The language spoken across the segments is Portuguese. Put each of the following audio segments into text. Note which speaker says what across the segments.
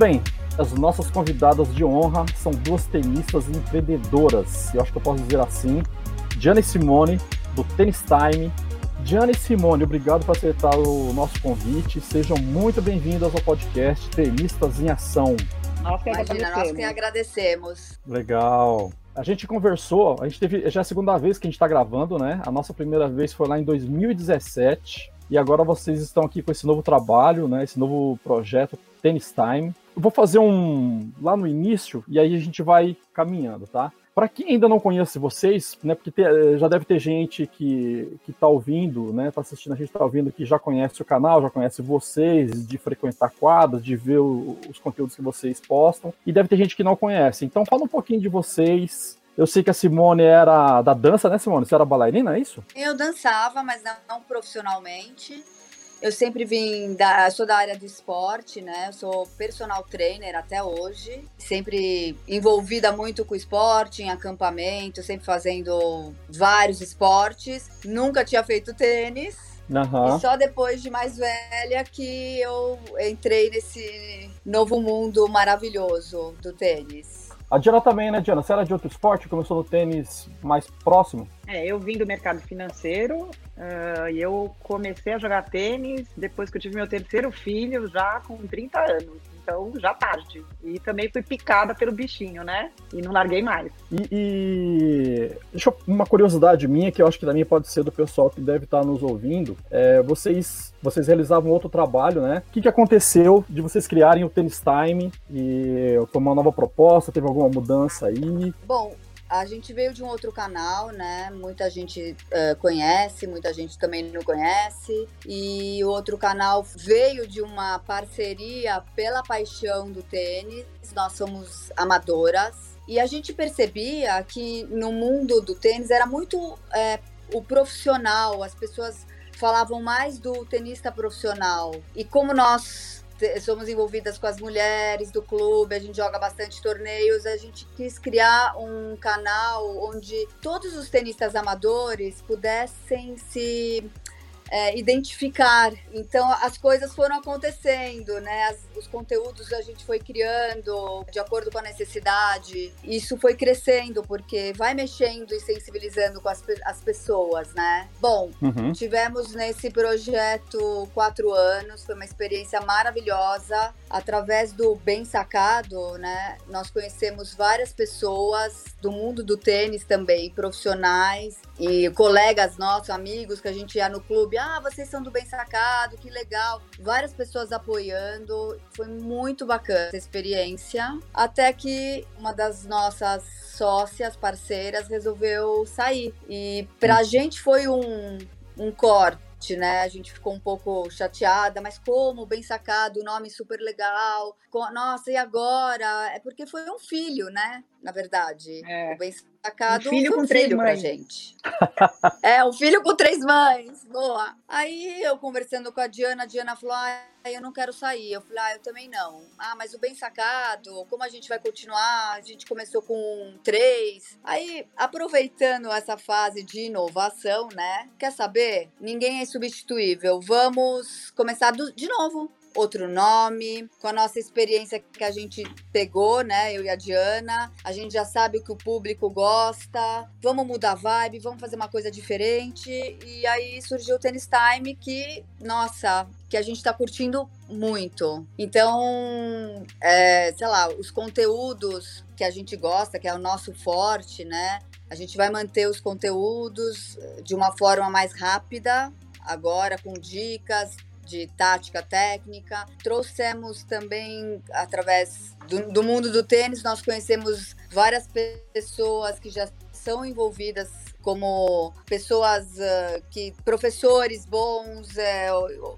Speaker 1: bem, as nossas convidadas de honra são duas tenistas empreendedoras, eu acho que eu posso dizer assim, Diana e Simone, do Tennis Time. Diana e Simone, obrigado por aceitar o nosso convite. Sejam muito bem-vindas ao podcast Tenistas em Ação.
Speaker 2: Nós que Imagina, nós que agradecemos.
Speaker 1: Legal. A gente conversou, a gente teve, já é a segunda vez que a gente está gravando, né? A nossa primeira vez foi lá em 2017 e agora vocês estão aqui com esse novo trabalho, né? Esse novo projeto Tennis Time. Eu vou fazer um lá no início e aí a gente vai caminhando, tá? Para quem ainda não conhece vocês, né, porque te, já deve ter gente que está ouvindo, né, está assistindo, a gente está ouvindo que já conhece o canal, já conhece vocês, de frequentar quadros, de ver o, os conteúdos que vocês postam, e deve ter gente que não conhece. Então fala um pouquinho de vocês, eu sei que a Simone era da dança, né, Simone? Você era bailarina, é isso?
Speaker 2: Eu dançava, mas não, não profissionalmente. Eu sempre vim da, sou da área do esporte, né? Eu sou personal trainer até hoje, sempre envolvida muito com esporte, em acampamento, sempre fazendo vários esportes. Nunca tinha feito tênis. Uhum. E só depois de mais velha que eu entrei nesse novo mundo maravilhoso do tênis.
Speaker 1: A Diana também, né, Diana? Você era de outro esporte, começou no tênis mais próximo?
Speaker 3: É, eu vim do mercado financeiro uh, e eu comecei a jogar tênis depois que eu tive meu terceiro filho, já com 30 anos então já tarde. E também fui picada pelo bichinho, né? E não larguei mais.
Speaker 1: E, e... Deixa eu... uma curiosidade minha, que eu acho que também pode ser do pessoal que deve estar nos ouvindo. É, vocês, vocês realizavam outro trabalho, né? O que, que aconteceu de vocês criarem o Tennis Time? E foi uma nova proposta? Teve alguma mudança aí?
Speaker 2: Bom, a gente veio de um outro canal, né? Muita gente uh, conhece, muita gente também não conhece. E o outro canal veio de uma parceria pela paixão do tênis. Nós somos amadoras. E a gente percebia que no mundo do tênis era muito é, o profissional, as pessoas falavam mais do tenista profissional. E como nós somos envolvidas com as mulheres do clube, a gente joga bastante torneios, a gente quis criar um canal onde todos os tenistas amadores pudessem se é, identificar. Então as coisas foram acontecendo, né? As, os conteúdos a gente foi criando de acordo com a necessidade. Isso foi crescendo porque vai mexendo e sensibilizando com as, as pessoas, né? Bom, uhum. tivemos nesse projeto quatro anos, foi uma experiência maravilhosa. Através do Bem Sacado, né? Nós conhecemos várias pessoas do mundo do tênis também, profissionais e colegas nossos, amigos que a gente ia no clube ah, vocês são do Bem Sacado, que legal. Várias pessoas apoiando. Foi muito bacana essa experiência. Até que uma das nossas sócias, parceiras, resolveu sair. E pra hum. gente foi um, um corte né? A gente ficou um pouco chateada, mas como? Bem sacado, o nome super legal. Nossa, e agora? É porque foi um filho, né? Na verdade. É. O bem sacado
Speaker 3: um filho com três mães. pra gente.
Speaker 2: é, um filho com três mães. Boa. Aí eu conversando com a Diana, a Diana falou: ah, eu não quero sair. Eu falei, ah, eu também não. Ah, mas o bem sacado, como a gente vai continuar? A gente começou com três. Aí, aproveitando essa fase de inovação, né? Quer saber? Ninguém é substituível. Vamos começar do, de novo outro nome, com a nossa experiência que a gente pegou, né? Eu e a Diana. A gente já sabe o que o público gosta. Vamos mudar a vibe, vamos fazer uma coisa diferente. E aí surgiu o Tennis Time, que, nossa, que a gente está curtindo muito. Então, é, sei lá, os conteúdos que a gente gosta, que é o nosso forte, né? A gente vai manter os conteúdos de uma forma mais rápida, agora com dicas, de tática técnica. Trouxemos também, através do, do mundo do tênis, nós conhecemos várias pessoas que já são envolvidas como pessoas uh, que professores bons, é,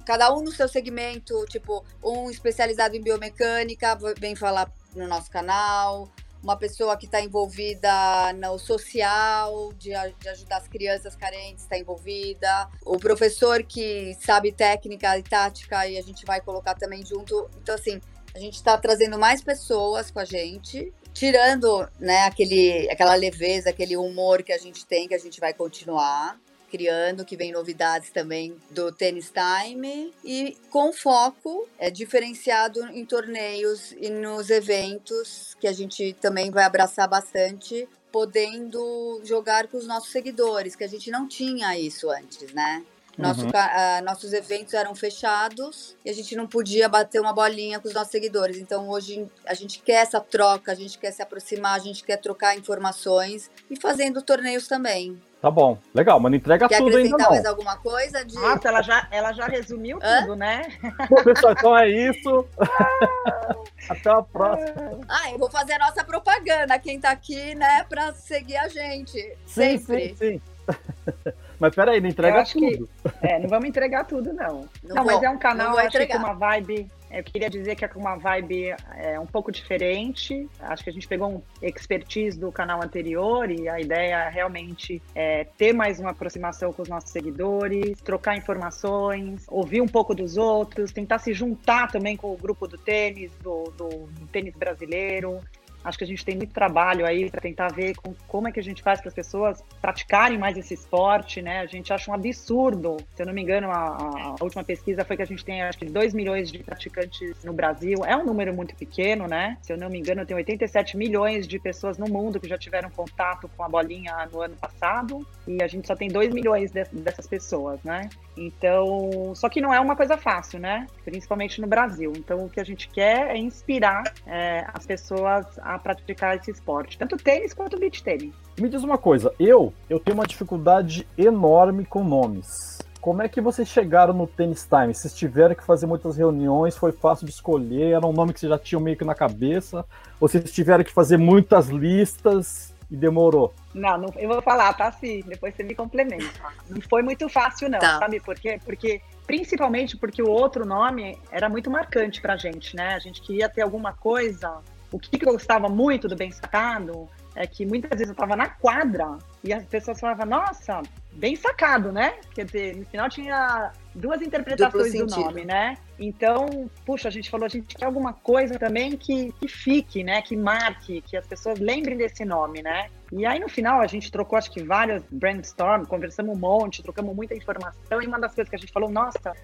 Speaker 2: cada um no seu segmento, tipo um especializado em biomecânica vem falar no nosso canal, uma pessoa que está envolvida no social, de, de, ajudar as crianças carentes, está envolvida. O professor que sabe técnica e tática e a gente vai colocar também junto. Então, assim, a gente está trazendo mais pessoas com a gente, tirando né, aquele, aquela leveza, aquele humor que a gente tem, que a gente vai continuar criando, que vem novidades também do Tennis Time e com foco é diferenciado em torneios e nos eventos que a gente também vai abraçar bastante, podendo jogar com os nossos seguidores, que a gente não tinha isso antes, né? Nosso,
Speaker 1: Uhum.
Speaker 2: uh, nossos eventos eram fechados e a gente não podia bater uma bolinha com os nossos seguidores. Então, hoje a gente quer essa troca, a gente quer se aproximar, a gente quer trocar informações e fazendo torneios também.
Speaker 1: Tá bom, legal, mas não entrega
Speaker 2: quer
Speaker 1: tudo ainda
Speaker 2: acrescentar
Speaker 1: não.
Speaker 2: mais alguma coisa? De...
Speaker 3: Nossa, ela já, ela já resumiu
Speaker 2: Hã?
Speaker 3: tudo, né?
Speaker 1: Bom, pessoal, então é isso. Até a próxima.
Speaker 2: Ah, eu vou fazer a nossa propaganda, quem tá aqui, né, pra seguir a gente.
Speaker 1: Sim,
Speaker 2: Sempre.
Speaker 1: sim, sim. Mas peraí, não entrega
Speaker 3: acho que-
Speaker 1: tudo.
Speaker 3: É, não vamos entregar tudo, não.
Speaker 2: Não
Speaker 3: Não, mas é um canal, achei que uma vibe. Eu queria dizer que é uma vibe é, um pouco diferente. Acho que a gente pegou um expertise do canal anterior e a ideia realmente é ter mais uma aproximação com os nossos seguidores, trocar informações, ouvir um pouco dos outros, tentar se juntar também com o grupo do tênis, do, do- do tênis brasileiro. Acho que a gente tem muito trabalho aí para tentar ver com- como é que a gente faz para as pessoas praticarem mais esse esporte, né? A gente acha um absurdo. Se eu não me engano, a, a- última pesquisa foi que a gente tem acho que 2 milhões de praticantes no Brasil. É um número muito pequeno, né? Se eu não me engano, tem 87 milhões de pessoas no mundo que já tiveram contato com a bolinha no ano passado e a gente só tem 2 milhões de- dessas pessoas, né? Então, só que não é uma coisa fácil, né? Principalmente no Brasil. Então, o que a gente quer é inspirar é, as pessoas a praticar esse esporte, tanto tênis quanto beach tênis.
Speaker 1: Me diz uma coisa, eu, eu tenho uma dificuldade enorme com nomes. Como é que vocês chegaram no Tennis Time? Vocês tiveram que fazer muitas reuniões, foi fácil de escolher, era um nome que vocês já tinham meio que na cabeça? Ou vocês tiveram que fazer muitas listas e demorou?
Speaker 3: Não, não, eu vou falar, tá? Sim, depois você me complementa. Não foi muito fácil, não,
Speaker 2: Tá.
Speaker 3: sabe por quê? Porque, principalmente porque o outro nome era muito marcante pra gente, né? A gente queria ter alguma coisa. O que que eu gostava muito do Bem Sacado é que muitas vezes eu tava na quadra e as pessoas falavam, nossa, bem sacado, né? Quer dizer, no final tinha duas interpretações do nome, né? Então, puxa, a gente falou, a gente quer alguma coisa também que, que fique, né? Que marque, que as pessoas lembrem desse nome, né? E aí, no final, a gente trocou, acho que vários brainstorm, conversamos um monte, trocamos muita informação, e uma das coisas que a gente falou, nossa,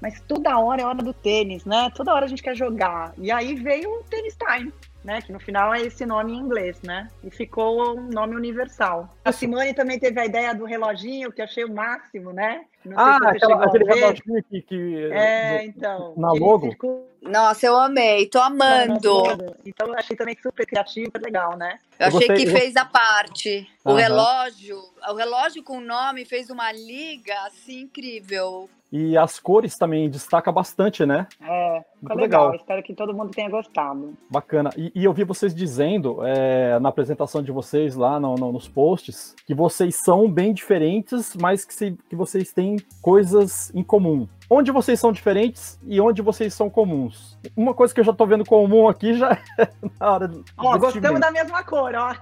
Speaker 3: mas toda hora é hora do tênis, né? Toda hora a gente quer jogar. E aí veio o Tennis Time, né? Que no final é esse nome em inglês, né? E ficou um nome universal. A Simone também teve a ideia do reloginho, que achei o máximo, né? Não sei
Speaker 1: Ah, aquela, aquele
Speaker 3: ver.
Speaker 1: reloginho que. que
Speaker 3: É, então.
Speaker 1: na logo?
Speaker 3: ficou-
Speaker 2: Nossa, eu amei, tô amando.
Speaker 3: Então, eu achei também super criativo, legal, né?
Speaker 2: Eu
Speaker 1: Eu
Speaker 2: achei
Speaker 1: gostei-
Speaker 2: que fez a parte. O relógio, o relógio com o nome fez uma liga assim incrível.
Speaker 1: E as cores também destaca bastante, né?
Speaker 3: É, ficou
Speaker 1: Muito
Speaker 3: legal.
Speaker 1: legal.
Speaker 3: Espero que todo mundo tenha gostado.
Speaker 1: Bacana. E, e eu vi vocês dizendo é, na apresentação de vocês lá no- no- nos posts que vocês são bem diferentes, mas que, se- que vocês têm coisas em comum. Onde vocês são diferentes e onde vocês são comuns. Uma coisa que eu já tô vendo comum aqui já é na hora do
Speaker 3: Ó, gostamos da mesma cor, ó.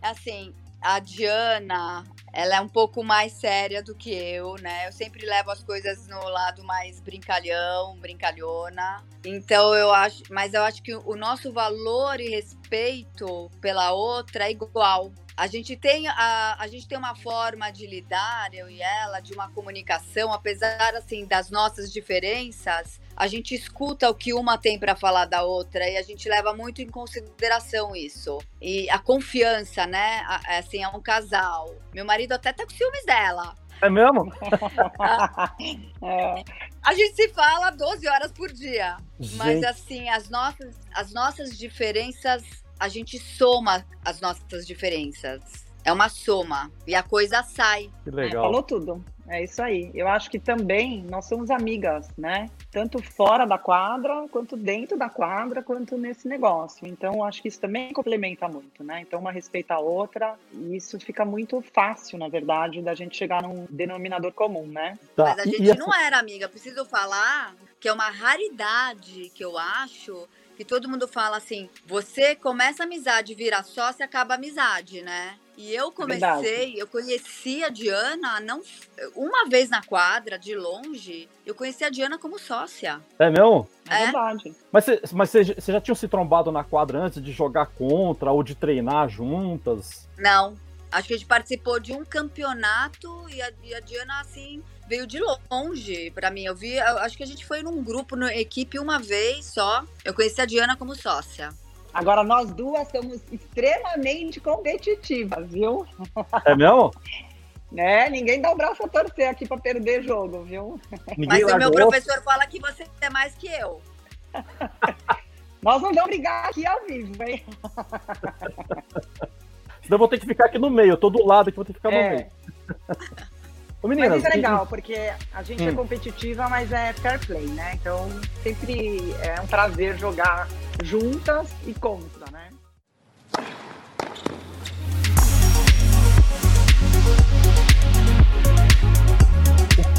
Speaker 2: Assim, a Diana, ela é um pouco mais séria do que eu, né? Eu sempre levo as coisas no lado mais brincalhão, brincalhona. Então eu acho, mas eu acho que o nosso valor e respeito pela outra é igual. A gente tem a, a gente tem uma forma de lidar, eu e ela, de uma comunicação, apesar assim das nossas diferenças, a gente escuta o que uma tem para falar da outra e a gente leva muito em consideração isso. E a confiança, né? A- Assim, é um casal. Meu marido até tá com ciúmes dela.
Speaker 1: É mesmo?
Speaker 3: É,
Speaker 2: A gente se fala 12 horas por dia. Mas
Speaker 1: Gente,
Speaker 2: assim, as nossas, as nossas diferenças, a gente soma as nossas diferenças. É uma soma. E a coisa sai.
Speaker 1: que
Speaker 3: é,
Speaker 1: legal.
Speaker 3: falou tudo. É isso aí. Eu acho que também nós somos amigas, né? Tanto fora da quadra, quanto dentro da quadra, quanto nesse negócio. Então, acho que isso também complementa muito, né? Então, uma respeita a outra, e isso fica muito fácil, na verdade, da gente chegar num denominador comum, né?
Speaker 1: Tá,
Speaker 2: Mas a gente
Speaker 1: e
Speaker 2: não era amiga. Preciso falar que é uma raridade que eu acho que todo mundo fala assim: você começa a amizade, vira sócia, acaba a amizade, né? E eu
Speaker 3: Verdade.
Speaker 2: comecei, eu conheci a Diana não uma vez na quadra, de longe, eu conheci a Diana como sócia.
Speaker 1: É mesmo?
Speaker 3: É,
Speaker 2: É?
Speaker 3: verdade.
Speaker 1: Mas vocês mas cê- cê já tinham se trombado na quadra antes de jogar contra ou de treinar juntas?
Speaker 2: Não. Acho que a gente participou de um campeonato e a, e a Diana, assim, veio de longe para mim. Eu vi, eu acho que a gente foi num grupo, na equipe uma vez só. Eu conheci a Diana como sócia.
Speaker 3: Agora nós duas somos extremamente competitivas, viu?
Speaker 1: É mesmo?
Speaker 3: né? Ninguém dá o braço a torcer aqui para perder jogo, viu?
Speaker 2: Ninguém Mas o meu professor fala que você é mais que eu.
Speaker 3: Nós não vamos brigar aqui ao vivo, hein?
Speaker 1: Senão eu vou ter que ficar aqui no meio, eu tô do lado que vou ter que ficar é. no meio.
Speaker 3: Ô, meninas, mas isso é legal, porque a gente é hum. é competitiva, mas é fair play, né? Então sempre é um prazer jogar juntas e contra, né?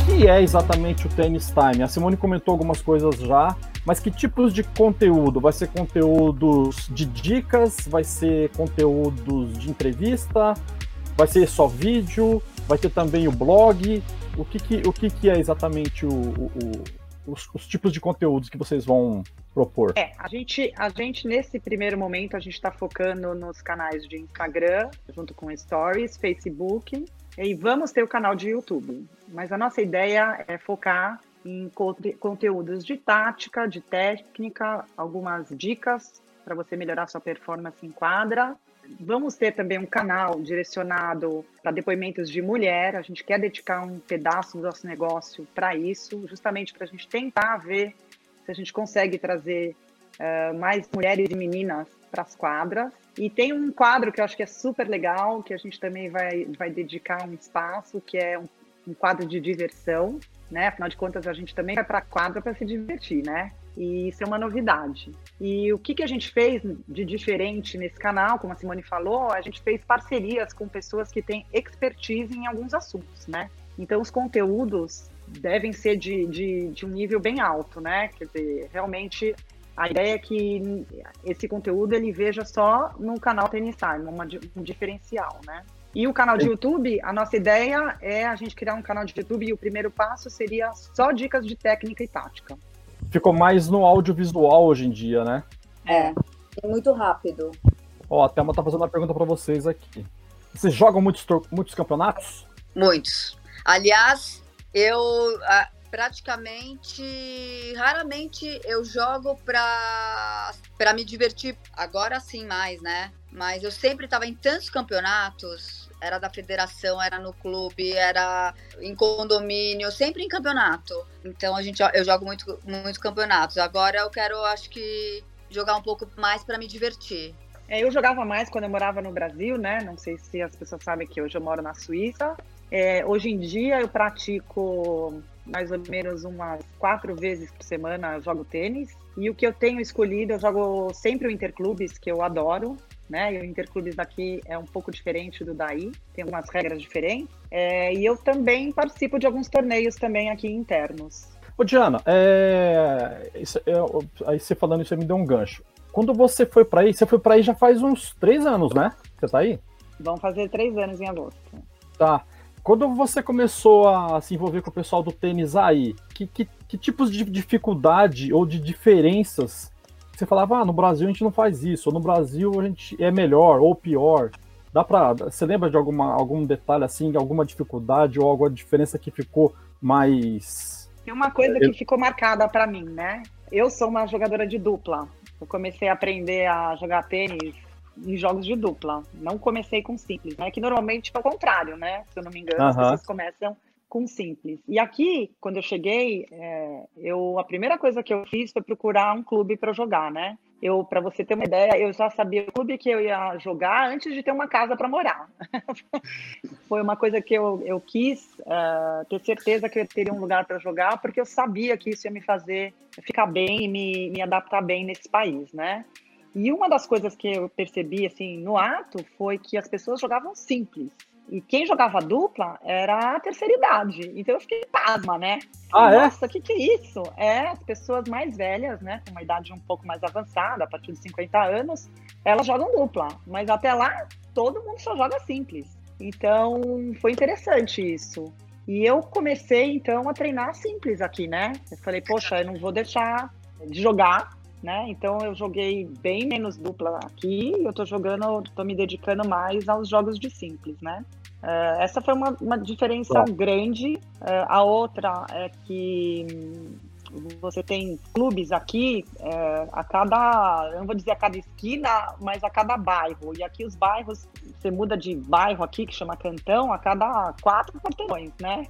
Speaker 1: que é exatamente o Tennis Time? A Simone comentou algumas coisas já, mas que tipos de conteúdo? Vai ser conteúdos de dicas? Vai ser conteúdos de entrevista? Vai ser só vídeo? Vai ter também o blog? O que, que o que, que é exatamente o, o, o os, os, tipos de conteúdos que vocês vão propor?
Speaker 3: É, a gente, a gente nesse primeiro momento, a gente está focando nos canais de Instagram, junto com Stories, Facebook, e vamos ter o canal de YouTube. Mas a nossa ideia é focar em conteúdos de tática, de técnica, algumas dicas para você melhorar sua performance em quadra. Vamos ter também um canal direcionado para depoimentos de mulher. A gente quer dedicar um pedaço do nosso negócio para isso, justamente para a gente tentar ver se a gente consegue trazer uh, mais mulheres e meninas para as quadras. E tem um quadro que eu acho que é super legal, que a gente também vai, vai dedicar um espaço, que é um, um quadro de diversão, né? Afinal de contas, a gente também vai para a quadra para se divertir, né? E isso é uma novidade. E o que, que a gente fez de diferente nesse canal, como a Simone falou, a gente fez parcerias com pessoas que têm expertise em alguns assuntos, né? Então, os conteúdos devem ser de, de, de um nível bem alto, né? Quer dizer, realmente a ideia é que esse conteúdo ele veja só no canal Tennis Time, uma, um diferencial, né? E o canal de YouTube, a nossa ideia é a gente criar um canal de YouTube e o primeiro passo seria só dicas de técnica e tática.
Speaker 1: Ficou mais no audiovisual hoje em dia, né?
Speaker 2: É, muito rápido.
Speaker 1: Ó, a Thelma tá fazendo uma pergunta para vocês aqui. Vocês jogam muitos, muitos campeonatos?
Speaker 2: Muitos. Aliás, eu praticamente, raramente eu jogo pra, pra me divertir, agora sim mais, né? Mas eu sempre tava em tantos campeonatos, era da federação, era no clube, era em condomínio, sempre em campeonato. Então a gente, eu jogo muito, muito campeonatos. Agora eu quero, acho que, jogar um pouco mais para me divertir.
Speaker 3: É, eu jogava mais quando eu morava no Brasil, né? Não sei se as pessoas sabem que hoje eu moro na Suíça. É, hoje em dia eu pratico mais ou menos umas quatro vezes por semana jogo tênis. E o que eu tenho escolhido, eu jogo sempre o Interclubes, que eu adoro. Né? E o Interclubes daqui é um pouco diferente do daí, tem algumas regras diferentes. É, e eu também participo de alguns torneios também aqui internos.
Speaker 1: Ô Diana, é... Isso, é... aí você falando isso me deu um gancho. Quando você foi para aí, você foi para aí já faz uns três anos, né? Você tá aí?
Speaker 3: Vão fazer três anos em agosto.
Speaker 1: Tá. Quando você começou a se envolver com o pessoal do tênis aí, que, que, que tipos de dificuldade ou de diferenças você falava, ah, no Brasil a gente não faz isso, ou no Brasil a gente é melhor ou pior. Dá pra. Você lembra de alguma, algum detalhe assim, alguma dificuldade ou alguma diferença que ficou mais.
Speaker 3: Tem uma coisa que ficou marcada para mim, né? Eu sou uma jogadora de dupla. Eu comecei a aprender a jogar tênis em jogos de dupla. Não comecei com simples, né? Que normalmente é o contrário, né? Se eu não me engano, as pessoas começam com simples. E aqui, quando eu cheguei, é, eu a primeira coisa que eu fiz foi procurar um clube para jogar, né? Eu, para você ter uma ideia, eu já sabia o clube que eu ia jogar antes de ter uma casa para morar. foi uma coisa que eu, eu quis uh, ter certeza que eu teria um lugar para jogar, porque eu sabia que isso ia me fazer ficar bem e me, me adaptar bem nesse país, né? E uma das coisas que eu percebi assim no ato foi que as pessoas jogavam simples. E quem jogava dupla era a terceira idade. Então eu fiquei pasma, né?
Speaker 1: Ah,
Speaker 3: é? Nossa, o que, que é isso? É, as pessoas mais velhas, né? Com uma idade um pouco mais avançada, a partir de 50 anos, elas jogam dupla. Mas até lá, todo mundo só joga simples. Então foi interessante isso. E eu comecei, então, a treinar simples aqui, né? Eu falei, poxa, eu não vou deixar de jogar né? Então eu joguei bem menos dupla aqui, eu tô jogando, tô me dedicando mais aos jogos de simples, né? Uh, essa foi uma, uma diferença Bom. grande. Uh, a outra é que você tem clubes aqui é, a cada, eu não vou dizer a cada esquina, mas a cada bairro. E aqui os bairros, você muda de bairro aqui, que chama Cantão, a cada quatro quarteirões, né?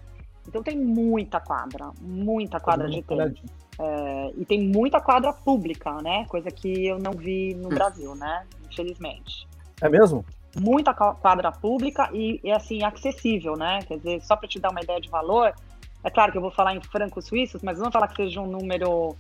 Speaker 3: Então tem muita quadra, muita quadra de tênis. É, e tem muita quadra pública, né? Coisa que eu não vi no hum. Brasil, né? Infelizmente.
Speaker 1: É mesmo?
Speaker 3: Muita quadra pública e, e assim, acessível, né? Quer dizer, só para te dar uma ideia de valor, é claro que eu vou falar em francos suíços, mas não falar que seja um número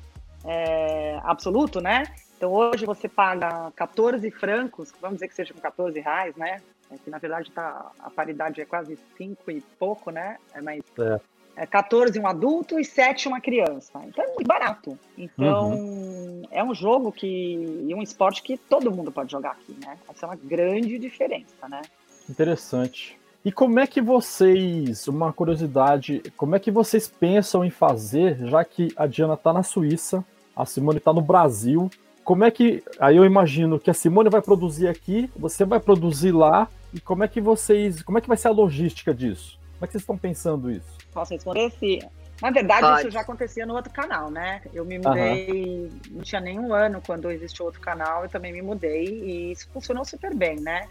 Speaker 3: é, absoluto, né? Então hoje você paga 14 francos, vamos dizer que sejam 14 reais, né? É que na verdade tá, a paridade é quase 5 e pouco, né? É, mas é. é 14 um adulto e 7 uma criança. Então é muito barato. Então uhum. é um jogo que. e um esporte que todo mundo pode jogar aqui, né? Essa é uma grande diferença, né?
Speaker 1: Interessante. E como é que vocês, uma curiosidade, como é que vocês pensam em fazer, já que a Diana está na Suíça, a Simone está no Brasil, como é que, aí eu imagino que a Simone vai produzir aqui, você vai produzir lá, e como é que vocês, como é que vai ser a logística disso? Como é que vocês estão pensando isso?
Speaker 3: Posso responder? Se... Na verdade, Pode. isso já acontecia no outro canal, né? Eu me mudei, uhum. não tinha nenhum ano quando existiu outro canal, eu também me mudei, e isso funcionou super bem, né?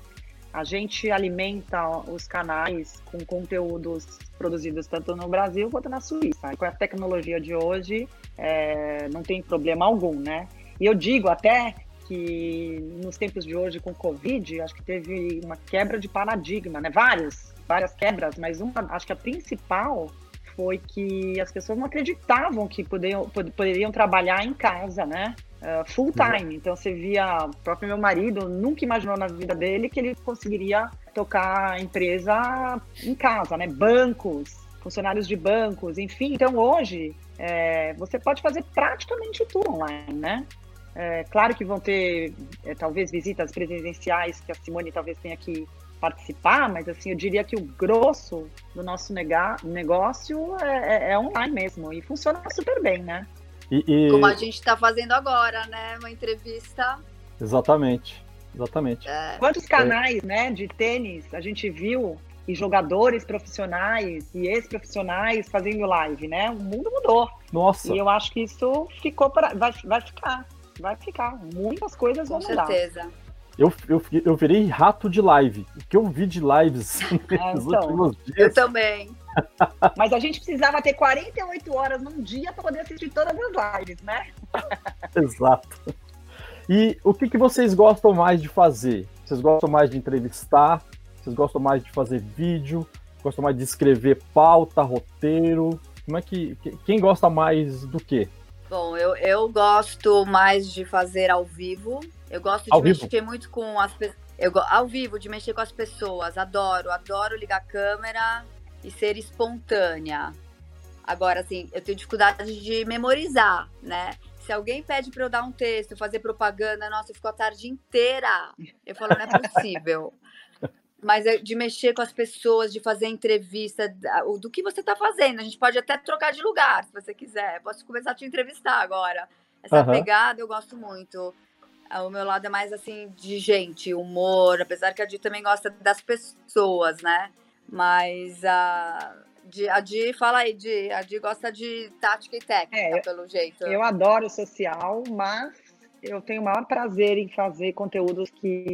Speaker 3: A gente alimenta os canais com conteúdos produzidos tanto no Brasil quanto na Suíça. E com a tecnologia de hoje, é, não tem problema algum, né? E eu digo até que nos tempos de hoje com o Covid, acho que teve uma quebra de paradigma, né? Várias, várias quebras, mas uma, acho que a principal foi que as pessoas não acreditavam que poderiam, poderiam trabalhar em casa, né? Uh, full time. Então você via, o próprio meu marido nunca imaginou na vida dele que ele conseguiria tocar a empresa em casa, né? Bancos, funcionários de bancos, enfim. Então hoje é, você pode fazer praticamente tudo online, né? É, claro que vão ter é, talvez visitas presenciais que a Simone talvez tenha que participar, mas assim eu diria que o grosso do nosso negócio é, é, é online mesmo e funciona super bem, né?
Speaker 2: E, e... Como a gente está fazendo agora, né? Uma entrevista.
Speaker 1: Exatamente, exatamente.
Speaker 3: É. Quantos canais, é. né, de tênis a gente viu e jogadores profissionais e ex-profissionais fazendo live, né? O mundo mudou.
Speaker 1: Nossa.
Speaker 3: E eu acho que isso ficou para vai, vai ficar, vai ficar. Muitas coisas
Speaker 2: Com
Speaker 3: vão
Speaker 2: mudar. Com certeza.
Speaker 1: Eu, eu, eu virei rato de live. O que eu vi de lives
Speaker 3: é, nos então,
Speaker 2: últimos dias. Eu também.
Speaker 3: Mas a gente precisava ter 48 horas num dia para poder assistir todas as lives, né?
Speaker 1: Exato. E o que, que vocês gostam mais de fazer? Vocês gostam mais de entrevistar? Vocês gostam mais de fazer vídeo? Gostam mais de escrever pauta, roteiro? Como é que. Quem gosta mais do quê?
Speaker 2: Bom, eu, eu gosto mais de fazer ao vivo. Eu gosto de ao mexer vivo. muito com as pessoas. Eu, ao vivo, de mexer com as pessoas. Adoro, adoro ligar a câmera e ser espontânea. Agora, assim, eu tenho dificuldade de memorizar, né? Se alguém pede para eu dar um texto, fazer propaganda, nossa, eu fico a tarde inteira. Eu falo, não é possível. Mas de mexer com as pessoas, de fazer entrevista, do que você está fazendo. A gente pode até trocar de lugar, se você quiser. Posso começar a te entrevistar agora. Essa uhum. pegada eu gosto muito. O meu lado é mais assim de gente, humor, apesar que a Di também gosta das pessoas, né? Mas a, Di, a Di, fala aí, Di, a Di gosta de tática e técnica, é, pelo jeito.
Speaker 3: Eu adoro social, mas eu tenho o maior prazer em fazer conteúdos que,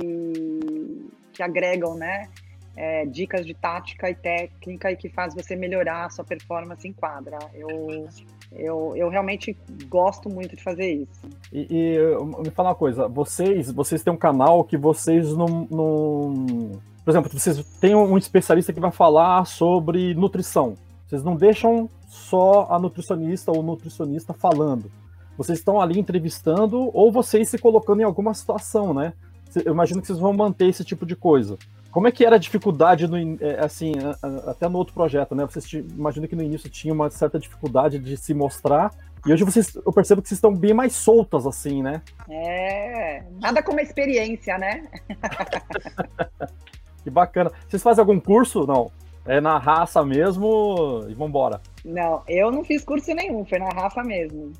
Speaker 3: que agregam, né? É, dicas de tática e técnica e que faz você melhorar a sua performance em quadra. Eu, eu, eu realmente gosto muito de fazer isso.
Speaker 1: E, e me fala uma coisa, vocês, vocês têm um canal que vocês não, não por exemplo, vocês têm um especialista que vai falar sobre nutrição. Vocês não deixam só a nutricionista ou nutricionista falando. Vocês estão ali entrevistando ou vocês se colocando em alguma situação, né? Eu imagino que vocês vão manter esse tipo de coisa. Como é que era a dificuldade, no, é, assim, até no outro projeto, né? Vocês imagino que no início tinha uma certa dificuldade de se mostrar, e hoje vocês, eu percebo que vocês estão bem mais soltas, assim, né?
Speaker 3: É, nada como experiência, né?
Speaker 1: Que bacana. Vocês fazem algum curso? Não. É na raça mesmo e vambora.
Speaker 3: Não, eu não fiz curso nenhum, foi na raça mesmo.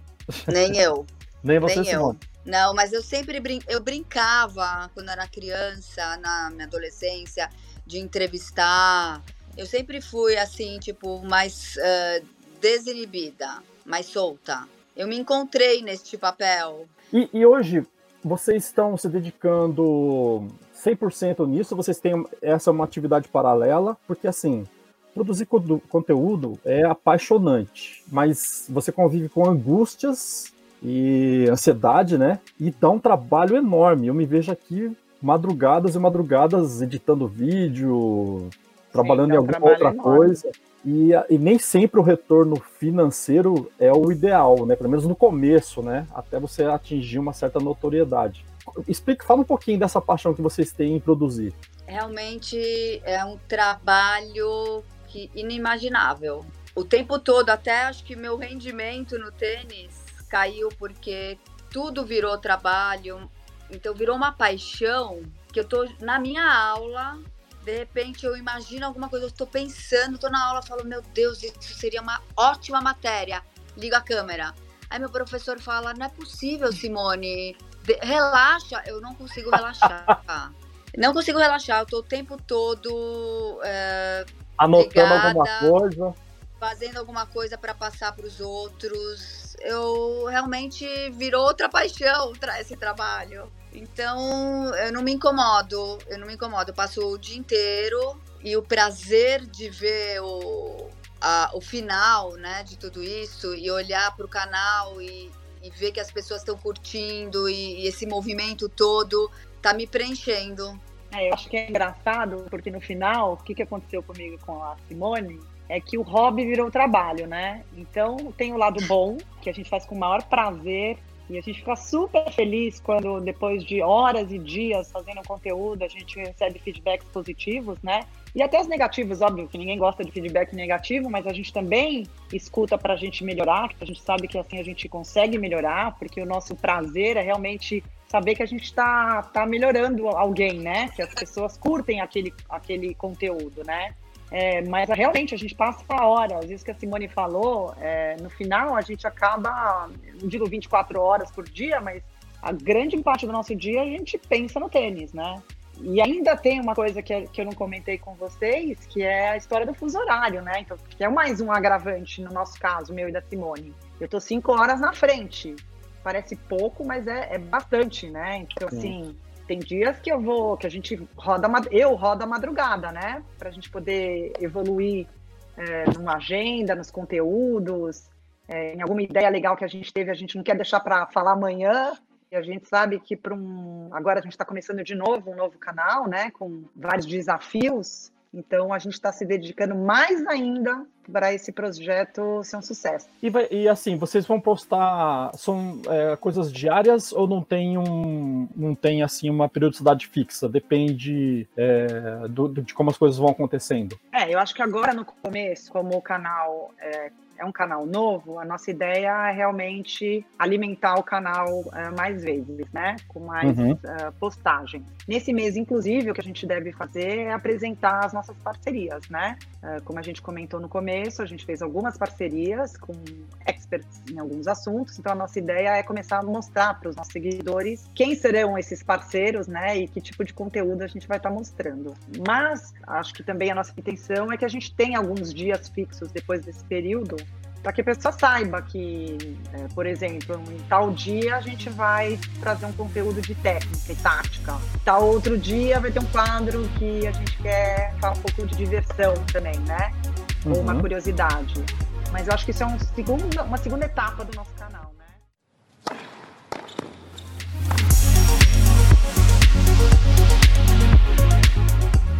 Speaker 2: Nem eu.
Speaker 1: Nem você, Nem Simone.
Speaker 2: Não, mas eu sempre brin eu brincava quando era criança, na minha adolescência, de entrevistar. Eu sempre fui assim, tipo, mais uh, desinibida, mais solta. Eu me encontrei neste papel.
Speaker 1: E, e hoje, vocês estão se dedicando 100% nisso? Vocês têm essa é uma atividade paralela? Porque, assim, produzir conteúdo é apaixonante, mas você convive com angústias e ansiedade, né? E dá um trabalho enorme. Eu me vejo aqui madrugadas e madrugadas editando vídeo, trabalhando Sim, em alguma outra enorme. coisa. E, e, nem sempre o retorno financeiro é o ideal, né? Pelo menos no começo, né? Até você atingir uma certa notoriedade. Explica, fala um pouquinho dessa paixão que vocês têm em produzir.
Speaker 2: Realmente é um trabalho que inimaginável. O tempo todo, até acho que meu rendimento no tênis caiu porque tudo virou trabalho. Então virou uma paixão que eu tô na minha aula, de repente eu imagino alguma coisa, eu estou pensando, estou na aula, falo, meu Deus, isso seria uma ótima matéria. Liga a câmera. Aí meu professor fala, não é possível, Simone. De relaxa, eu não consigo relaxar. não consigo relaxar, eu tô o tempo todo. É,
Speaker 1: Anotando ligada, alguma coisa.
Speaker 2: Fazendo alguma coisa para passar para os outros. Eu realmente virou outra paixão esse trabalho. Então, eu não me incomodo, eu não me incomodo. Eu passo o dia inteiro e o prazer de ver o, a, o final, né, de tudo isso e olhar para o canal e, e, ver que as pessoas estão curtindo e, e, esse movimento todo tá me preenchendo.
Speaker 3: É, eu acho que é engraçado porque no final, o que, que aconteceu comigo com a Simone é que o hobby virou trabalho, né? Então tem o lado bom, que a gente faz com o maior prazer, e a gente fica super feliz quando, depois de horas e dias fazendo conteúdo, a gente recebe feedbacks positivos, né? E até os negativos, óbvio, que ninguém gosta de feedback negativo, mas a gente também escuta para a gente melhorar, que a gente sabe que assim a gente consegue melhorar, porque o nosso prazer é realmente saber que a gente está tá melhorando alguém, né? Que as pessoas curtem aquele, aquele conteúdo, né? É, mas realmente a gente passa horas, isso que a Simone falou, é, no final a gente acaba, não digo 24 horas por dia, mas a grande parte do nosso dia a gente pensa no tênis, né? E ainda tem uma coisa que, que eu não comentei com vocês, que é a história do fuso horário, né? Então, que é mais um agravante no nosso caso, meu e da Simone. Eu tô cinco horas na frente. Parece pouco, mas é, é bastante, né? Então, Sim. assim, tem dias que eu vou, que a gente roda, eu rodo a madrugada, né? Para a gente poder evoluir é, numa agenda, nos conteúdos, é, em alguma ideia legal que a gente teve, a gente não quer deixar para falar amanhã. E a gente sabe que para um, agora a gente está começando de novo um novo canal, né? Com vários desafios. Então a gente está se dedicando mais ainda para esse projeto ser um sucesso.
Speaker 1: E, vai, e assim, vocês vão postar são é, coisas diárias ou não tem um não tem assim uma periodicidade fixa? Depende é, do, de como as coisas vão acontecendo.
Speaker 3: É, eu acho que agora no começo, como o canal é, é um canal novo, a nossa ideia é realmente alimentar o canal uh, mais vezes, né? Com mais uhum. uh, postagem. Nesse mês, inclusive, o que a gente deve fazer é apresentar as nossas parcerias, né? Uh, como a gente comentou no começo, a gente fez algumas parcerias com experts em alguns assuntos, então a nossa ideia é começar a mostrar para os nossos seguidores quem serão esses parceiros, né? E que tipo de conteúdo a gente vai estar tá mostrando. Mas acho que também a nossa intenção é que a gente tenha alguns dias fixos depois desse período para que a pessoa saiba que, é, por exemplo, em tal dia a gente vai trazer um conteúdo de técnica e tática. Tal outro dia vai ter um quadro que a gente quer falar um pouco de diversão também, né? Ou uhum. uma curiosidade. Mas eu acho que isso é um segundo, uma segunda etapa do nosso canal.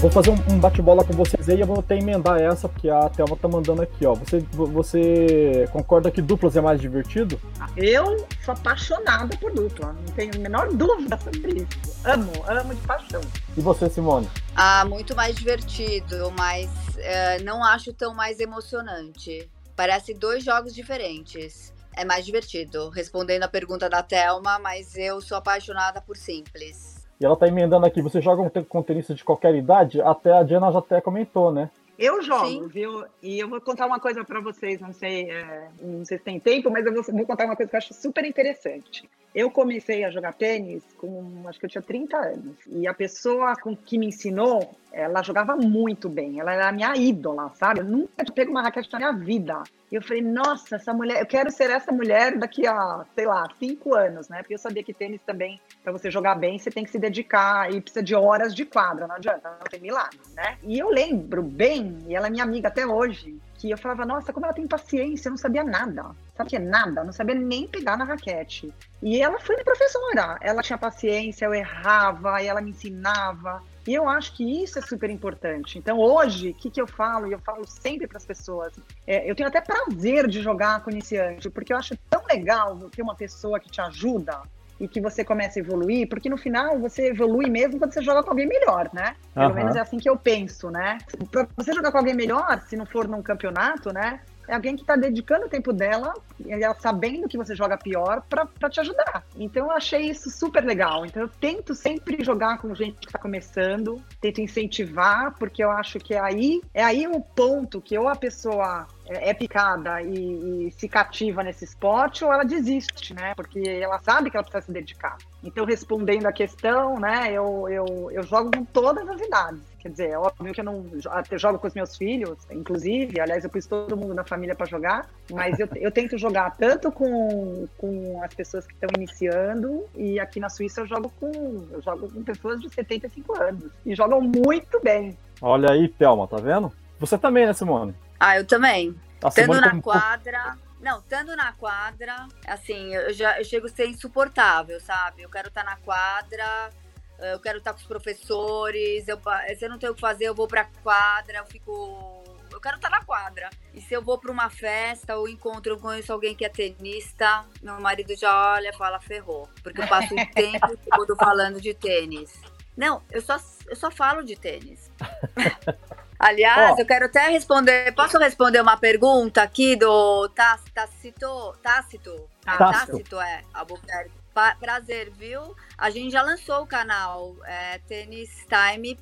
Speaker 1: Vou fazer um, um bate-bola com vocês aí e eu vou até emendar essa, porque a Thelma tá mandando aqui, ó. Você, você concorda que duplas é mais divertido?
Speaker 3: Eu sou apaixonada por dupla, não tenho a menor dúvida sobre isso. Amo, amo de paixão.
Speaker 1: E você, Simone?
Speaker 2: Ah, muito mais divertido, mas é, não acho tão mais emocionante. Parece dois jogos diferentes. É mais divertido. Respondendo a pergunta da Thelma, mas eu sou apaixonada por simples.
Speaker 1: E ela tá emendando aqui, você joga com tenista de qualquer idade? Até a Diana já até comentou, né?
Speaker 3: Eu jogo, Sim. viu? E eu vou contar uma coisa para vocês, não sei, é, não sei se tem tempo, mas eu vou, vou, contar uma coisa que eu acho super interessante. eu comecei a jogar tênis com, acho que eu tinha 30 anos. E a pessoa com que me ensinou, ela jogava muito bem. Ela era a minha ídola, sabe? Eu nunca tinha pego uma raquete na minha vida. E eu falei, nossa, essa mulher, eu quero ser essa mulher daqui a, sei lá, cinco anos, né? Porque eu sabia que tênis também, para você jogar bem, você tem que se dedicar e precisa de horas de quadra, não adianta, não tem milagre, né? E eu lembro bem, e ela é minha amiga até hoje, que eu falava, nossa, como ela tem paciência, eu não sabia nada. Sabe o que é nada? Eu não sabia nem pegar na raquete. E ela foi minha professora. Ela tinha paciência, eu errava, e ela me ensinava. E eu acho que isso é super importante. Então, hoje, o que, que eu falo? E eu falo sempre para as pessoas: é, eu tenho até prazer de jogar com iniciante, porque eu acho tão legal ter uma pessoa que te ajuda e que você começa a evoluir, porque no final você evolui mesmo quando você joga com alguém melhor, né? Pelo uhum. menos é assim que eu penso, né? Pra você jogar com alguém melhor, se não for num campeonato, né? É alguém que está dedicando o tempo dela, ela sabendo que você joga pior, para te ajudar. Então eu achei isso super legal. Então eu tento sempre jogar com gente que está começando, tento incentivar, porque eu acho que é aí, é aí o ponto que ou a pessoa é, é picada e, e, se cativa nesse esporte ou ela desiste, né? Porque ela sabe que ela precisa se dedicar. Então, respondendo a questão, né, eu, eu, eu jogo com todas as idades. Quer dizer, é óbvio que eu não eu jogo com os meus filhos, inclusive, aliás, eu pus todo mundo na família para jogar, mas eu, eu tento jogar tanto com, com as pessoas que estão iniciando, e aqui na Suíça eu jogo com eu jogo com pessoas de 75 anos, e jogam muito bem.
Speaker 1: Olha aí, Thelma, tá vendo? Você também, né, Simone?
Speaker 2: Ah, eu também. Estando na quadra. Não, estando na quadra, assim, eu já eu chego a ser insuportável, sabe? Eu quero estar tá na quadra, eu quero estar com os professores, eu, se eu não tenho o que fazer, eu vou pra quadra, eu fico. Eu quero estar na quadra. E se eu vou para uma festa ou encontro, eu conheço alguém que é tenista, meu marido já olha e fala, ferrou. Porque eu passo o tempo todo falando de tênis. Não, eu só, eu só falo de tênis. Aliás, oh. eu quero até responder. Posso responder uma pergunta aqui do Tácito? Tácito? Tácito, Tácito é, Albuquerque prazer, viu? A gente já lançou o canal é, tenistime.br.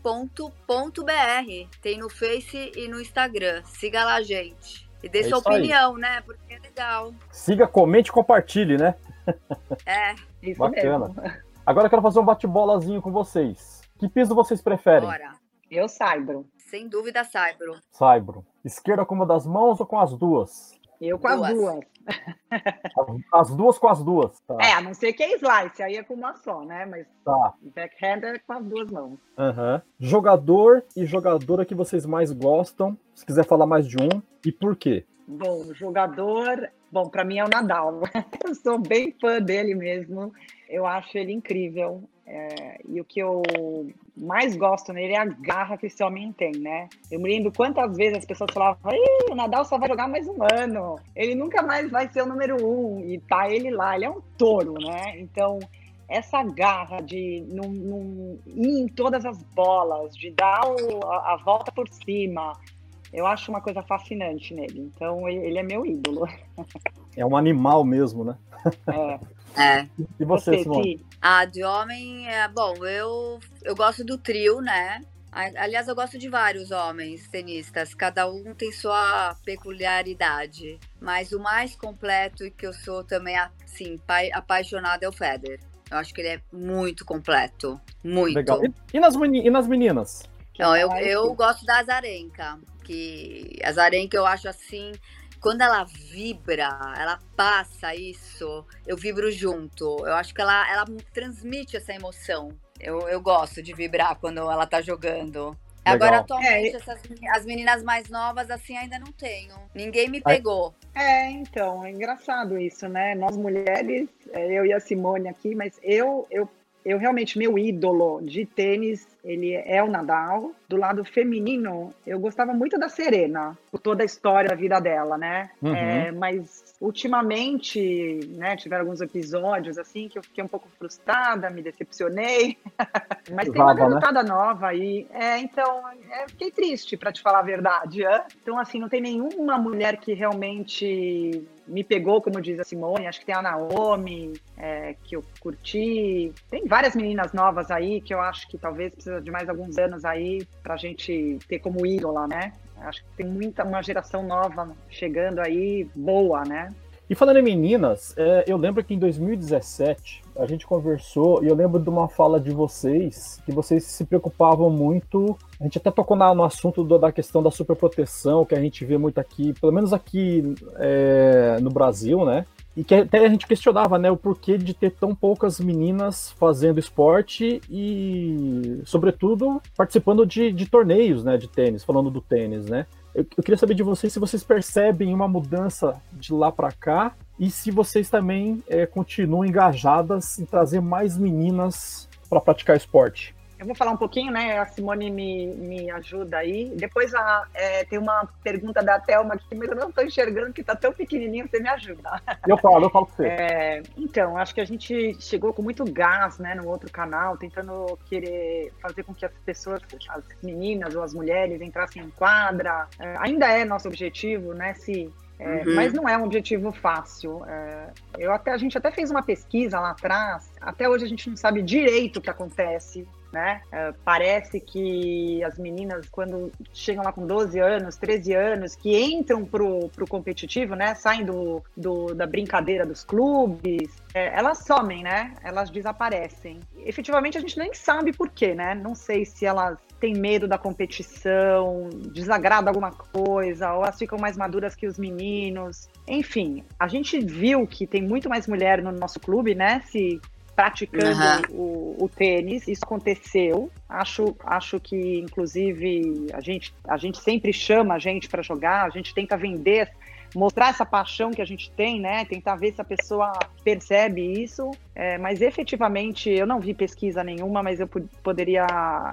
Speaker 2: Tem no Face e no Instagram. Siga lá, gente. E dê é sua opinião, aí. né? Porque é legal.
Speaker 1: Siga, comente e compartilhe, né?
Speaker 2: É.
Speaker 1: Isso Bacana. Mesmo. Agora eu quero fazer um bate-bolazinho com vocês. Que piso vocês preferem? Bora.
Speaker 3: Eu saibro.
Speaker 2: Sem dúvida, saibro.
Speaker 1: Saibro. Esquerda com uma das mãos ou com as duas?
Speaker 3: Eu com duas. as duas.
Speaker 1: As duas com as duas.
Speaker 3: Tá. É, a não ser que é slice, aí é com uma só, né? Mas tá. backhand é com as duas mãos.
Speaker 1: Uhum. Jogador e jogadora que vocês mais gostam, se quiser falar mais de um, e por quê?
Speaker 3: Bom, jogador, bom, para mim é o Nadal. Eu sou bem fã dele mesmo. Eu acho ele incrível. É, e o que eu mais gosto nele é a garra que esse homem tem, né? Eu me lembro quantas vezes as pessoas falavam: o Nadal só vai jogar mais um ano, ele nunca mais vai ser o número um, e tá ele lá, ele é um touro, né? Então, essa garra de não, não ir em todas as bolas, de dar o, a, a, volta por cima, eu acho uma coisa fascinante nele. Então, ele, ele é meu ídolo.
Speaker 1: É um animal mesmo, né?
Speaker 2: É. É.
Speaker 1: E você, Simone?
Speaker 2: Ah, de homem, é, bom, eu, eu gosto do trio, né? Aliás, eu gosto de vários homens tenistas, cada um tem sua peculiaridade. Mas o mais completo e que eu sou também, assim, apaixonada é o Federer. Eu acho que ele é muito completo. Muito.
Speaker 1: Legal. E, e, nas, e nas meninas?
Speaker 2: Não, eu, eu gosto da Azarenka. Que a Azarenka eu acho assim quando ela vibra, ela passa isso, eu vibro junto. Eu acho que ela, ela transmite essa emoção. Eu, eu gosto de vibrar quando ela tá jogando. Legal. Agora, atualmente, é. essas, as meninas mais novas, assim, ainda não tenho. Ninguém me pegou.
Speaker 3: É, então, é engraçado isso, né? Nós mulheres, é, eu e a Simone aqui, mas eu, eu, eu realmente, meu ídolo de tênis ele é o Nadal. Do lado feminino, eu gostava muito da Serena, por toda a história da vida dela, né? Uhum. É, mas ultimamente, né, tiveram alguns episódios assim que eu fiquei um pouco frustrada, me decepcionei. mas tem uma né? garotada né? nova aí. É, então, é, fiquei triste, para te falar a verdade. É? Então, assim, não tem nenhuma mulher que realmente me pegou, como diz a Simone, acho que tem a Naomi, é, que eu curti. Tem várias meninas novas aí que eu acho que talvez precisa de mais alguns anos aí para a gente ter como ídola, né? Acho que tem muita, uma geração nova chegando aí, boa, né?
Speaker 1: E falando em meninas, é, eu lembro que em 2017 a gente conversou e eu lembro de uma fala de vocês que vocês se preocupavam muito. A gente até tocou na, no assunto do, da questão da superproteção, que a gente vê muito aqui, pelo menos aqui é, no Brasil, né? E que até a gente questionava, né, o porquê de ter tão poucas meninas fazendo esporte e, sobretudo, participando de, de torneios, né, de tênis, falando do tênis, né? Eu, eu queria saber de vocês se vocês percebem uma mudança de lá para cá e se vocês também é, continuam engajadas em trazer mais meninas para praticar esporte.
Speaker 3: Eu vou falar um pouquinho, né? A Simone me, me ajuda aí. Depois a, é, tem uma pergunta da Thelma aqui, mas eu não estou enxergando que está tão pequenininho, você me ajuda.
Speaker 1: Eu falo, eu falo com você.
Speaker 3: É, então, acho que a gente chegou com muito gás né, no outro canal, tentando querer fazer com que as pessoas, as meninas ou as mulheres entrassem em quadra. É, ainda é nosso objetivo, né? Se é, uhum. Mas não é um objetivo fácil. É, eu até, a gente até fez uma pesquisa lá atrás. Até hoje a gente não sabe direito o que acontece né? É, parece que as meninas, quando chegam lá com 12 anos, 13 anos, que entram pro, pro competitivo, né? Saem do, do da brincadeira dos clubes, é, elas somem, né? Elas desaparecem. Efetivamente, a gente nem sabe por quê, né? Não sei se elas têm medo da competição, desagrada alguma coisa, ou elas ficam mais maduras que os meninos. Enfim, a gente viu que tem muito mais mulher no nosso clube, né? Se praticando uhum. o, o, tênis. Isso aconteceu. Acho, acho que, inclusive, a gente, a gente sempre chama a gente para jogar, a gente tenta vender mostrar essa paixão que a gente tem, né? Tentar ver se a pessoa percebe isso. É, mas efetivamente eu não vi pesquisa nenhuma, mas eu poderia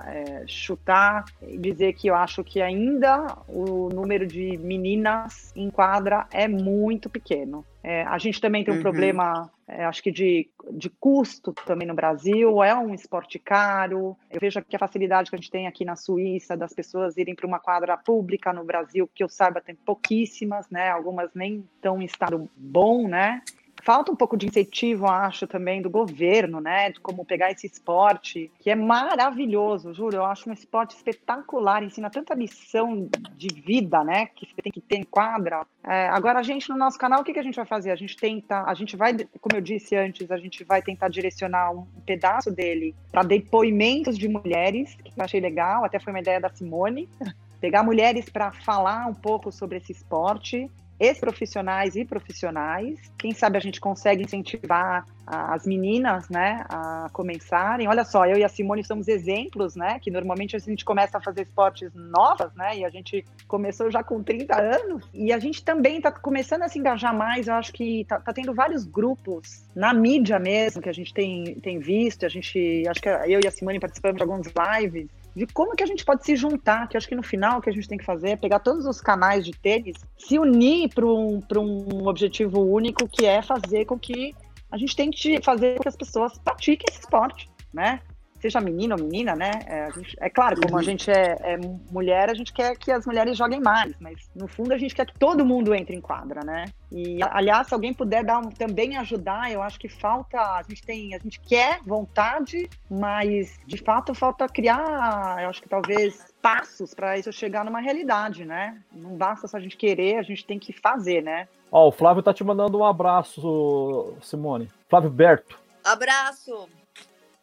Speaker 3: é, chutar e dizer que eu acho que ainda o número de meninas em quadra é muito pequeno. É, a gente também tem um uhum. problema, é, acho que de, de custo também no Brasil, é um esporte caro. Eu vejo que a facilidade que a gente tem aqui na Suíça das pessoas irem para uma quadra pública no Brasil, que eu saiba, tem pouquíssimas, né? Algumas nem estão em estado bom, né? Falta um pouco de incentivo, acho, também do governo, né? De como pegar esse esporte, que é maravilhoso, juro. Eu acho um esporte espetacular, ensina tanta lição de vida, né? Que você tem que ter em quadra. É, agora, a gente, no nosso canal, o que, que a gente vai fazer? A gente tenta, a gente vai, como eu disse antes, a gente vai tentar direcionar um, pedaço dele para depoimentos de mulheres, que eu achei legal, até foi uma ideia da Simone pegar mulheres para falar um pouco sobre esse esporte ex-profissionais e profissionais. Quem sabe a gente consegue incentivar as meninas, né, a começarem. Olha só, eu e a Simone somos exemplos, né, que normalmente a gente começa a fazer esportes novas, né, e a gente começou já com 30 anos, e a gente também está começando a se engajar mais, eu acho que tá, tá, tendo vários grupos na mídia mesmo, que a gente tem, tem visto, a gente, acho que eu e a Simone participamos de alguns lives, de como que a gente pode se juntar, que acho que no final o que a gente tem que fazer é pegar todos os canais de tênis, se unir para um, um objetivo único, que é fazer com que a gente tente fazer com que as pessoas pratiquem esse esporte, né? Seja menino ou menina, né? É, gente, é claro, como a uhum. gente é, é, mulher, a gente quer que as mulheres joguem mais, mas no fundo a gente quer que todo mundo entre em quadra, né? E aliás, se alguém puder dar um, também ajudar, eu acho que falta, a gente tem, a gente quer vontade, mas de fato falta criar, eu acho que talvez passos para isso chegar numa realidade, né? Não basta só a gente querer, a gente tem que fazer, né?
Speaker 1: Ó, o Flávio tá te mandando um abraço, Simone. Flávio Berto.
Speaker 2: Abraço.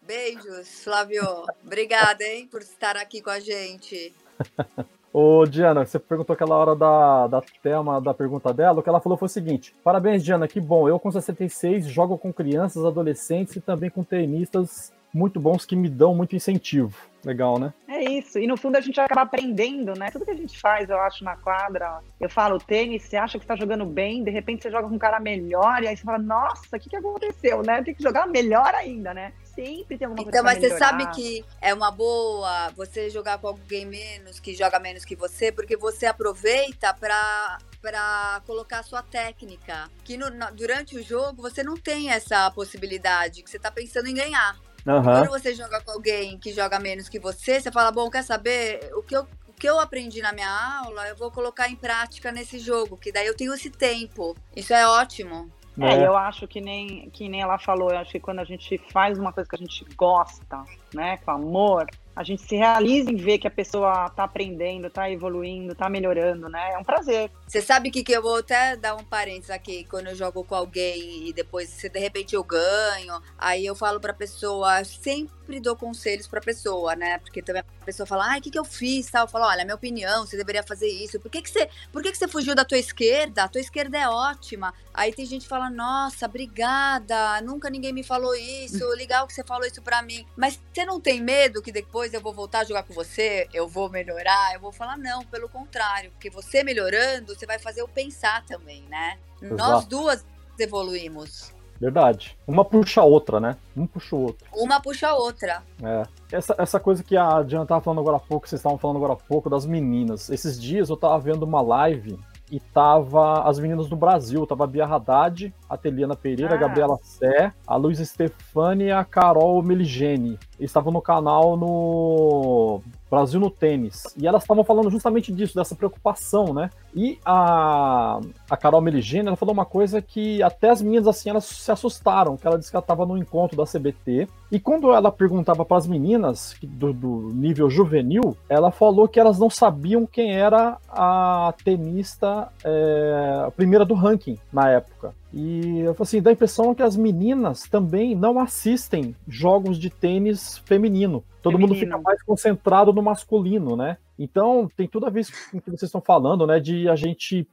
Speaker 2: Beijos, Flávio. Obrigada, hein, por estar aqui com a gente.
Speaker 1: Ô, Diana, você perguntou aquela hora da, da tema da pergunta dela, o que ela falou foi o seguinte: Parabéns, Diana, que bom. Eu, com 66, jogo com crianças, adolescentes e também com tenistas muito bons que me dão muito incentivo. Legal, né?
Speaker 3: É isso. E no fundo a gente acaba aprendendo, né? Tudo que a gente faz, eu acho, na quadra. Eu falo, tênis, você acha que está jogando bem, de repente você joga com um cara melhor, e aí você fala, nossa, o que, que aconteceu, né? Tem que jogar melhor ainda, né? Sempre tem alguma coisa
Speaker 2: Então, mas melhorar. você sabe que é uma boa você jogar com alguém menos, que joga menos que você, porque você aproveita para para colocar a sua técnica. Que no, durante o jogo você não tem essa possibilidade, que você está pensando em ganhar. Uhum. Quando você joga com alguém que joga menos que você, você fala, bom, quer saber? O que eu, o que eu aprendi na minha aula, eu vou colocar em prática nesse jogo, que daí eu tenho esse tempo. Isso é ótimo.
Speaker 3: É, é, eu acho que nem, que nem ela falou, eu acho que quando a gente faz uma coisa que a gente gosta, né, com amor, a gente se realiza em ver que a pessoa está aprendendo, está evoluindo, está melhorando, né? É um prazer.
Speaker 2: Você sabe que, que eu vou até dar um parênteses aqui, quando eu jogo com alguém e depois, se de repente eu ganho, aí eu falo pra pessoa, sempre dou conselhos pra pessoa, né? Porque também a pessoa fala, ai, o que, que eu fiz? Tal. Eu falo, olha, minha opinião, você deveria fazer isso. Por que, que, você, por que, que você fugiu da tua esquerda? A tua esquerda é ótima. Aí tem gente que fala, nossa, obrigada, nunca ninguém me falou isso, legal que você falou isso pra mim. Mas você não tem medo que depois eu vou voltar a jogar com você, eu vou melhorar? Eu vou falar, não, pelo contrário, porque você melhorando, você vai fazer eu pensar também, né? Exato. Nós duas evoluímos.
Speaker 1: Verdade. Uma puxa a outra, né? Um puxa o outro.
Speaker 2: Uma puxa a outra.
Speaker 1: É. Essa, essa coisa que a Diana tava falando agora há pouco, vocês estavam falando agora há pouco, das meninas. Esses dias eu tava vendo uma live e tava as meninas do Brasil. Tava a Bia Haddad, a Teliana Pereira, ah. a Gabriela Sé, a Luísa Stefani e a Carol Meligeni. Eles estavam no canal no Brasil no tênis. E elas estavam falando justamente disso, dessa preocupação, né? E a, a Carol Meligene, ela falou uma coisa que até as meninas, assim, elas se assustaram, que ela disse que ela estava no encontro da CBT. E quando ela perguntava para as meninas do, do, nível juvenil, ela falou que elas não sabiam quem era a tenista é, a primeira do ranking na época. E eu falei assim, dá a impressão que as meninas também não assistem jogos de tênis feminino. Todo feminino. mundo fica mais concentrado no masculino, né? Então, tem tudo a ver com o que vocês estão falando, né? De a gente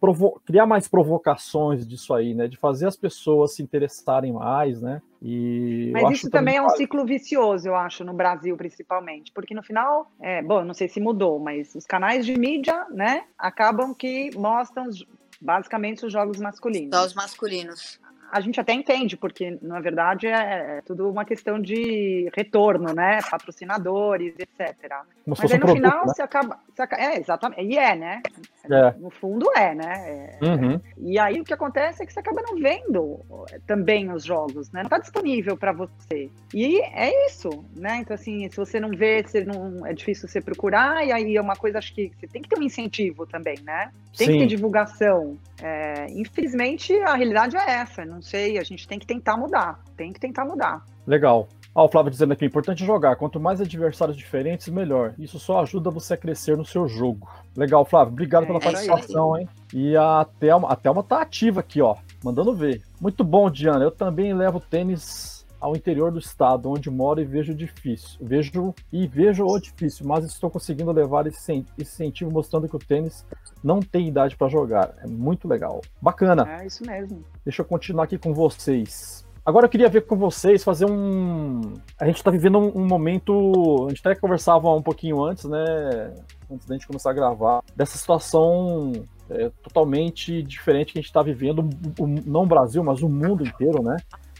Speaker 1: criar mais provocações disso aí, né? De fazer as pessoas se interessarem mais, né?
Speaker 3: E Mas isso também é um ciclo vicioso, eu acho, no Brasil, principalmente. Porque no final, é, bom, não sei se mudou, mas os canais de mídia, né, acabam que mostram basicamente os jogos masculinos.
Speaker 2: Só os masculinos
Speaker 3: a gente até entende, porque na verdade é, é, tudo uma questão de retorno, né? Patrocinadores, etc. Como Mas aí no produto, final né? você, acaba, você acaba. É, exatamente. E é, né? É. No fundo é, né? É, uhum. E aí o que acontece é que você acaba não vendo também os jogos, né? Não está disponível para você. E é isso, né? Então, assim, se você não vê, você não, é difícil você procurar, e aí é uma coisa, acho que você tem que ter um incentivo também, né? Tem Sim. que ter divulgação. É, infelizmente, a realidade é essa. Não sei, a gente tem que tentar mudar. Tem que tentar mudar.
Speaker 1: Legal. Ó, o Flávio dizendo aqui, importante jogar. Quanto mais adversários diferentes, melhor. Isso só ajuda você a crescer no seu jogo. Legal, Flávio. Obrigado é, pela participação, hein? E a Thelma, a Thelma tá ativa aqui, ó. Mandando ver. Muito bom, Diana. Eu também levo tênis ao interior do estado onde moro e vejo difícil. Vejo e vejo o difícil, mas estou conseguindo levar esse incentivo mostrando que o tênis não tem idade para jogar. É muito legal. Bacana.
Speaker 3: É isso mesmo.
Speaker 1: Deixa eu continuar aqui com vocês. Agora eu queria ver com vocês, fazer um. A gente está vivendo um, um, momento. A gente até conversava um pouquinho antes, né? Antes da gente começar a gravar, dessa situação é, totalmente diferente que a gente está vivendo, o, o, não o Brasil, mas o mundo inteiro, né?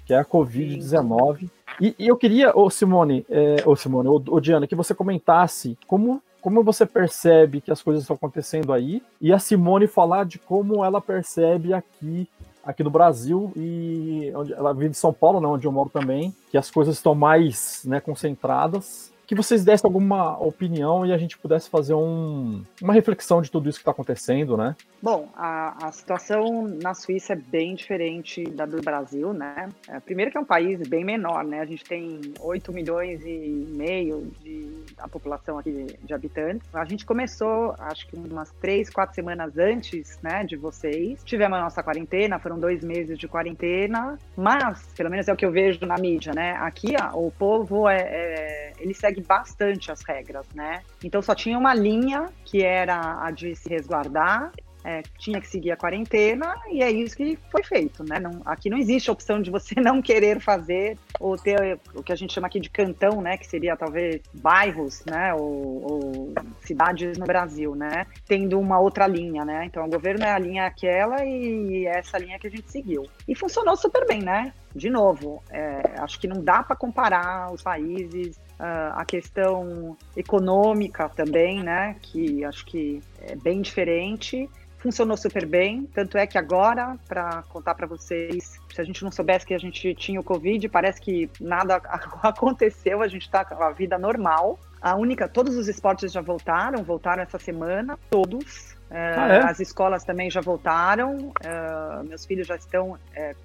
Speaker 1: Que é a Covid-19. E, e, eu queria, ô Simone, é, ô Simone, ô, ô Diana, que você comentasse como como você percebe que as coisas estão acontecendo aí e a Simone falar de como ela percebe aqui aqui no Brasil e onde ela vive em São Paulo, né, onde eu moro também, que as coisas estão mais né, concentradas que vocês dessem alguma opinião e a gente pudesse fazer um, uma reflexão de tudo isso que está acontecendo, né?
Speaker 3: Bom, a, a situação na Suíça é bem diferente da do Brasil, né? É, primeiro que é um país bem menor, né? A gente tem 8 milhões e meio de a população aqui de, de habitantes. A gente começou, acho que umas três, quatro semanas antes, né, de vocês. Tivemos a nossa quarentena, foram dois meses de quarentena, mas, pelo menos é o que eu vejo na mídia, né? Aqui ó, o povo é, é ele segue bastante as regras, né? Então só tinha uma linha que era a de se resguardar é, tinha que seguir a quarentena e é isso que foi feito, né? Não, aqui não existe a opção de você não querer fazer ou ter o que a gente chama aqui de cantão, né? Que seria talvez bairros, né? Ou, ou cidades no Brasil, né? Tendo uma outra linha, né? Então o governo é a linha aquela e é essa linha que a gente seguiu. E funcionou super bem, né? De novo, é, acho que não dá para comparar os países Uh, a questão econômica também, né? Que acho que é bem diferente. Funcionou super bem, tanto é que agora, para contar para vocês, se a gente não soubesse que a gente tinha o Covid, parece que nada aconteceu, a gente está com a vida normal. A única, todos os esportes já voltaram, voltaram essa semana, todos ah, é? As escolas também já voltaram, uh, meus filhos já estão uh,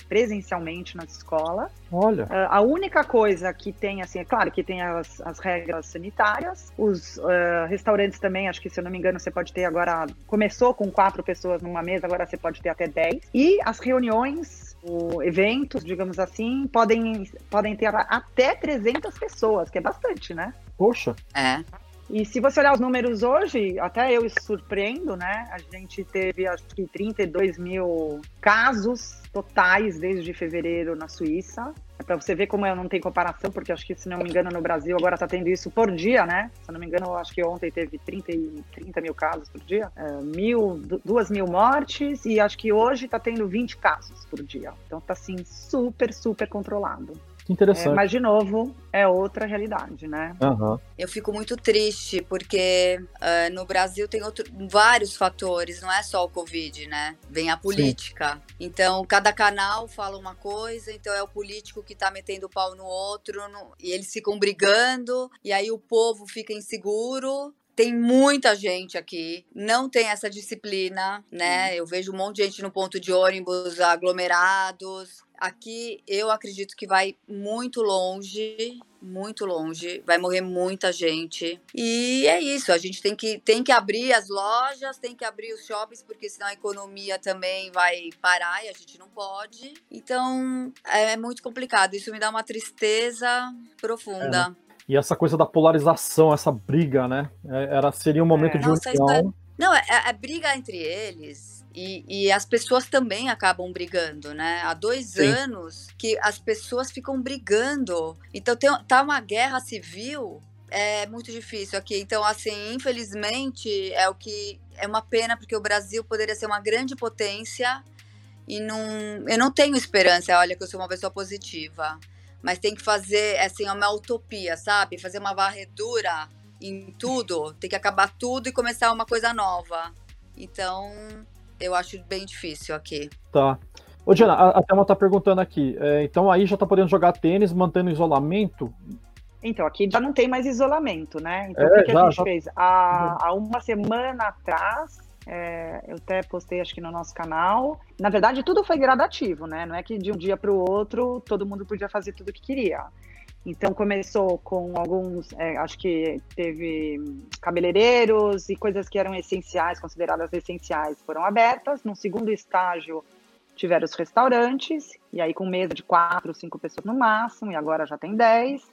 Speaker 3: presencialmente nas escolas.
Speaker 1: Olha.
Speaker 3: a única coisa que tem, assim, é claro que tem as, as regras sanitárias, os restaurantes também, acho que se eu não me engano, você pode ter agora, começou com quatro pessoas numa mesa, agora você pode ter até dez. E as reuniões eventos, digamos assim, podem, podem ter até 300 pessoas, que é bastante, né?
Speaker 1: Poxa.
Speaker 2: É.
Speaker 3: E se você olhar os números hoje, até eu surpreendo, né? A gente teve acho que 32 mil casos totais desde fevereiro na Suíça. É para você ver como eu não tenho comparação, porque acho que, se não me engano, no Brasil agora está tendo isso por dia, né? Se não me engano, acho que ontem teve 30, 30 mil casos por dia, é, mil, duas mil mortes, e acho que hoje está tendo 20 casos por dia. Então tá assim, super, super controlado.
Speaker 1: Que interessante. É,
Speaker 3: mas, de novo, é outra realidade, né?
Speaker 1: Uhum.
Speaker 2: Eu fico muito triste, porque uh, no Brasil tem outro, vários fatores, não é só o Covid, né? Vem a política. Sim. Então, cada canal fala uma coisa, então é o político que tá metendo o pau no outro, no, e eles ficam brigando, e aí o povo fica inseguro, tem muita gente aqui, não tem essa disciplina, né? Eu vejo um monte de gente no ponto de ônibus, aglomerados. Aqui eu acredito que vai muito longe, muito longe, vai morrer muita gente. E é isso, a gente tem que, tem que abrir as lojas, tem que abrir os shoppings, porque senão a economia também vai parar e a gente não pode. Então é muito complicado, isso me dá uma tristeza profunda.
Speaker 1: É. E essa coisa da polarização, essa briga, né? É, era, seria um momento é. de Nossa, união.
Speaker 2: Não, é, é, é briga entre eles. E, e, as pessoas também acabam brigando, né? Há dois Sim. anos que as pessoas ficam brigando. Então tem, tá uma guerra civil, é muito difícil aqui. Então, assim, infelizmente, é o que. É uma pena, porque o Brasil poderia ser uma grande potência e não. Eu não tenho esperança, olha, que eu sou uma pessoa positiva mas tem que fazer assim uma utopia, sabe? Fazer uma varredura em tudo, tem que acabar tudo e começar uma coisa nova. Então, eu acho bem difícil aqui.
Speaker 1: Tá. Ô, Diana, a, a Thelma tá perguntando aqui. É, então aí já tá podendo jogar tênis, mantendo isolamento?
Speaker 3: Então, aqui já não tem mais isolamento, né? Então, é, o que, que já, a gente já... fez? Há, há uma semana atrás, é, eu até postei, acho que no nosso canal. Na verdade, tudo foi gradativo, né? Não é que de um dia para o outro todo mundo podia fazer tudo o que queria. Então, começou com alguns, é, acho que teve cabeleireiros e coisas que eram essenciais, consideradas essenciais, foram abertas. No segundo estágio, tiveram os restaurantes, e aí com mesa de quatro, cinco pessoas no máximo, e agora já tem dez.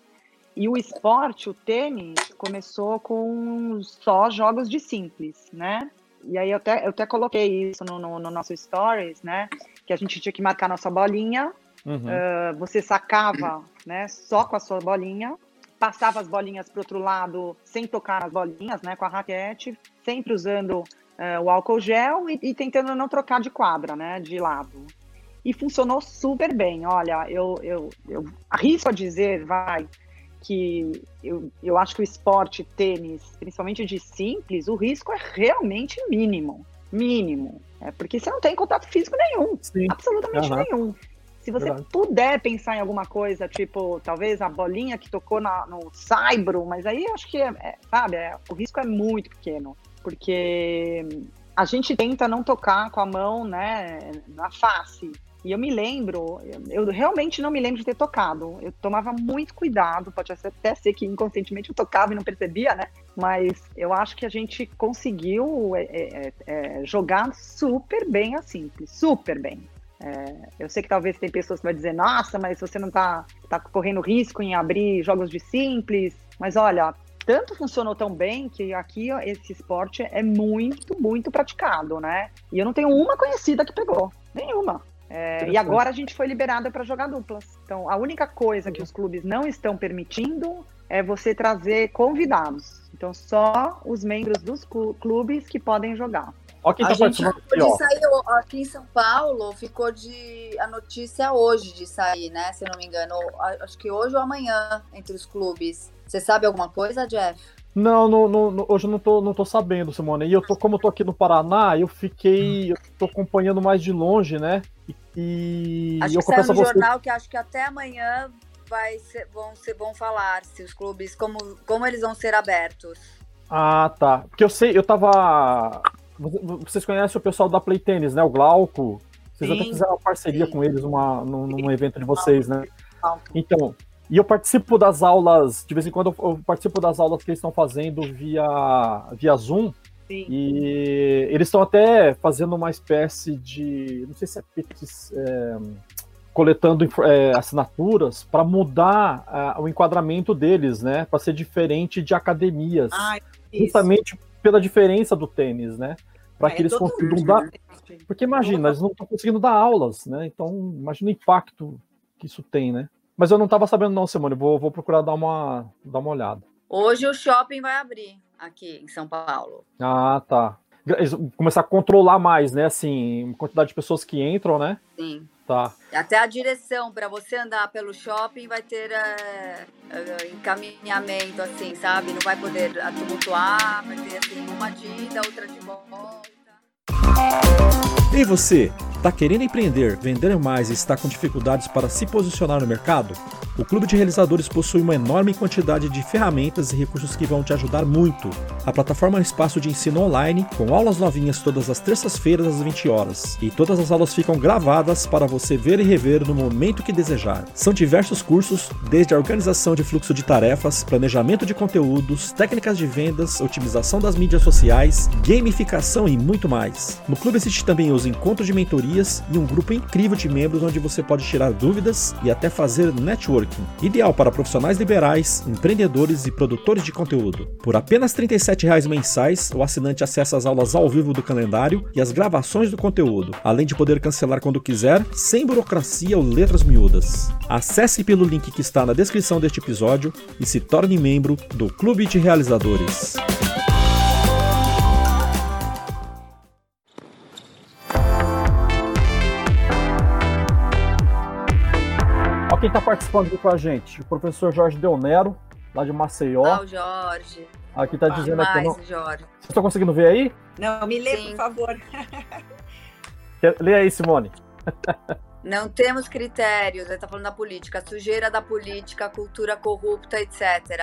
Speaker 3: E o esporte, o tênis, começou com só jogos de simples, né? E aí eu até, eu até coloquei isso no, no, no nosso stories, né? Que a gente tinha que marcar nossa bolinha. Uhum. Uh, você sacava, né? Só com a sua bolinha. Passava as bolinhas para outro lado sem tocar nas bolinhas, né? Com a raquete. Sempre usando uh, o álcool gel e, e tentando não trocar de quadra, né? De lado. E funcionou super bem. Olha, eu, eu, eu arrisco a dizer, vai, que eu, eu acho que o esporte tênis, principalmente de simples, o risco é realmente mínimo. Mínimo. É porque você não tem contato físico nenhum. Sim. Absolutamente uhum. nenhum. Se você Verdade. puder pensar em alguma coisa, tipo, talvez a bolinha que tocou na, no saibro, mas aí eu acho que, é, é, sabe, é, o risco é muito pequeno. Porque a gente tenta não tocar com a mão, né, na face. E eu me lembro, eu realmente não me lembro de ter tocado. Eu tomava muito cuidado, pode até ser que inconscientemente eu tocava e não percebia, né? Mas eu acho que a gente conseguiu é, é, é, jogar super bem a simples, super bem. É, eu sei que talvez tem pessoas que vão dizer, nossa, mas você não está tá correndo risco em abrir jogos de simples. Mas olha, tanto funcionou tão bem que aqui ó, esse esporte é muito, muito praticado, né? E eu não tenho uma conhecida que pegou. Nenhuma. É, e agora a gente foi liberada para jogar duplas. Então, a única coisa que os clubes não estão permitindo é você trazer convidados. Então, só os membros dos clubes que podem jogar.
Speaker 2: Ó, quem tá a gente, aí, saiu aqui em São Paulo, ficou de a notícia hoje de sair, né? Se eu não me engano, acho que hoje ou amanhã entre os clubes. Você sabe alguma coisa, Jeff?
Speaker 1: Não, hoje eu não tô, não tô sabendo, Simone. E eu tô, como eu tô aqui no Paraná, eu fiquei. Eu tô acompanhando mais de longe, né? E,
Speaker 2: acho
Speaker 1: eu
Speaker 2: que saiu no você... jornal que acho que até amanhã vai ser, vão, ser, vão falar se os clubes, como, como eles vão ser abertos.
Speaker 1: Ah, tá. Porque eu sei, eu tava vocês conhecem o pessoal da Play Tennis, né? O Glauco. Vocês sim, até fizeram uma parceria sim. com eles uma, num, num evento de vocês, né? Então, e eu participo das aulas, de vez em quando eu participo das aulas que eles estão fazendo via, via Zoom. Sim. E eles estão até fazendo uma espécie de. Não sei se é, é coletando é, assinaturas para mudar uh, o enquadramento deles, né? Para ser diferente de academias. Ah, justamente pela diferença do tênis, né? Para ah, que é eles consigam dar. Porque imagina, eles não estão conseguindo dar aulas, né? Então, imagina o impacto que isso tem, né? Mas eu não estava sabendo, não, Simone. Vou, vou procurar dar uma, dar uma olhada.
Speaker 2: Hoje o shopping vai abrir aqui em São Paulo.
Speaker 1: Ah, tá. Começar a controlar mais, né? Assim, quantidade de pessoas que entram, né?
Speaker 2: Sim.
Speaker 1: Tá.
Speaker 2: Até a direção para você andar pelo shopping vai ter é, encaminhamento, assim, sabe? Não vai poder tumultuar, vai ter assim, uma de ida, outra de volta.
Speaker 4: E você, está querendo empreender, vender mais e está com dificuldades para se posicionar no mercado? O Clube de Realizadores possui uma enorme quantidade de ferramentas e recursos que vão te ajudar muito. A plataforma é um espaço de ensino online, com aulas novinhas todas as terças-feiras às 20 horas. E todas as aulas ficam gravadas para você ver e rever no momento que desejar. São diversos cursos, desde a organização de fluxo de tarefas, planejamento de conteúdos, técnicas de vendas, otimização das mídias sociais, gamificação e muito mais. No clube existe também os encontros de mentorias e um grupo incrível de membros onde você pode tirar dúvidas e até fazer network Networking, ideal para profissionais liberais, empreendedores e produtores de conteúdo. Por apenas R$ 37,00 mensais, o assinante acessa as aulas ao vivo do calendário e as gravações do conteúdo, além de poder cancelar quando quiser, sem burocracia ou letras miúdas. Acesse pelo link que está na descrição deste episódio e se torne membro do Clube de Realizadores.
Speaker 1: Quem está participando aqui com a gente? O professor Jorge Deonero, lá de Maceió.
Speaker 2: Ah, o Jorge.
Speaker 1: Aqui está dizendo
Speaker 2: mais,
Speaker 1: aqui.
Speaker 2: Não... Jorge.
Speaker 1: Vocês estão conseguindo ver aí?
Speaker 3: Não, me lê, Sim. por favor.
Speaker 1: Lê aí, Simone.
Speaker 2: Não temos critérios, ele está falando da política, sujeira da política, cultura corrupta, etc,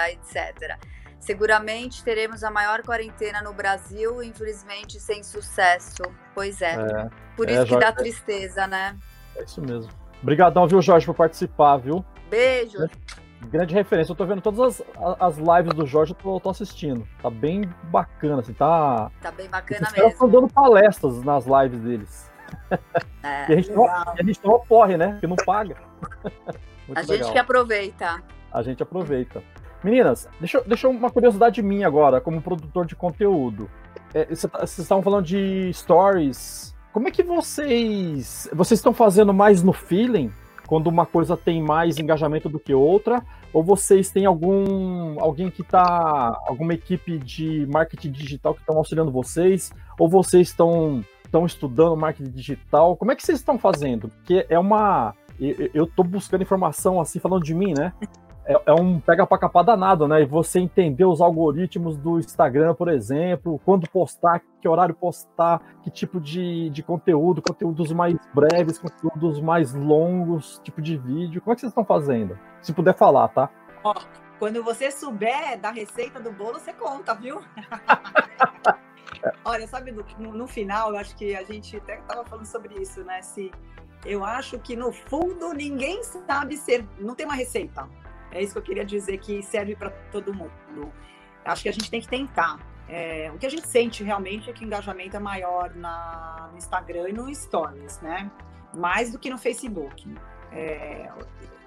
Speaker 2: etc. Seguramente teremos a maior quarentena no Brasil, infelizmente sem sucesso. Pois é. é Por é, isso é, que Jorge... dá tristeza, né?
Speaker 1: É isso mesmo. Obrigadão, viu, Jorge, por participar, viu?
Speaker 2: Beijo.
Speaker 1: Grande, grande referência. Eu tô vendo todas as, as lives do Jorge, eu tô, tô, assistindo. Tá bem bacana, assim, tá.
Speaker 2: Tá bem bacana Os mesmo.
Speaker 1: estão dando palestras nas lives deles. É, e a gente, não, a gente não ocorre, né? Porque não paga.
Speaker 2: a gente legal. que aproveita.
Speaker 1: A gente aproveita. Meninas, deixa, deixa uma curiosidade minha agora, como produtor de conteúdo. É, tá, vocês estavam falando de stories como é que vocês. Vocês estão fazendo mais no feeling? Quando uma coisa tem mais engajamento do que outra? Ou vocês têm algum alguém que está. alguma equipe de marketing digital que estão auxiliando vocês? Ou vocês estão estão estudando marketing digital? Como é que vocês estão fazendo? Porque é uma. Eu estou buscando informação assim, falando de mim, né? É, é um pega pra capar danado, né? E você entender os algoritmos do Instagram, por exemplo, quando postar, que horário postar, que tipo de, de conteúdo, conteúdos mais breves, conteúdos mais longos, tipo de vídeo. Como é que vocês estão fazendo? Se puder falar, tá?
Speaker 3: Ó, quando você souber da receita do bolo, você conta, viu? Olha, sabe, no, no, final, eu acho que a gente até estava falando sobre isso, né? Se eu acho que no fundo ninguém sabe ser, não tem uma receita. É isso que eu queria dizer que serve para todo mundo. Acho que a gente tem que tentar. É, o que a gente sente realmente é que o engajamento é maior na, no Instagram e no Stories, né? Mais do que no Facebook. É,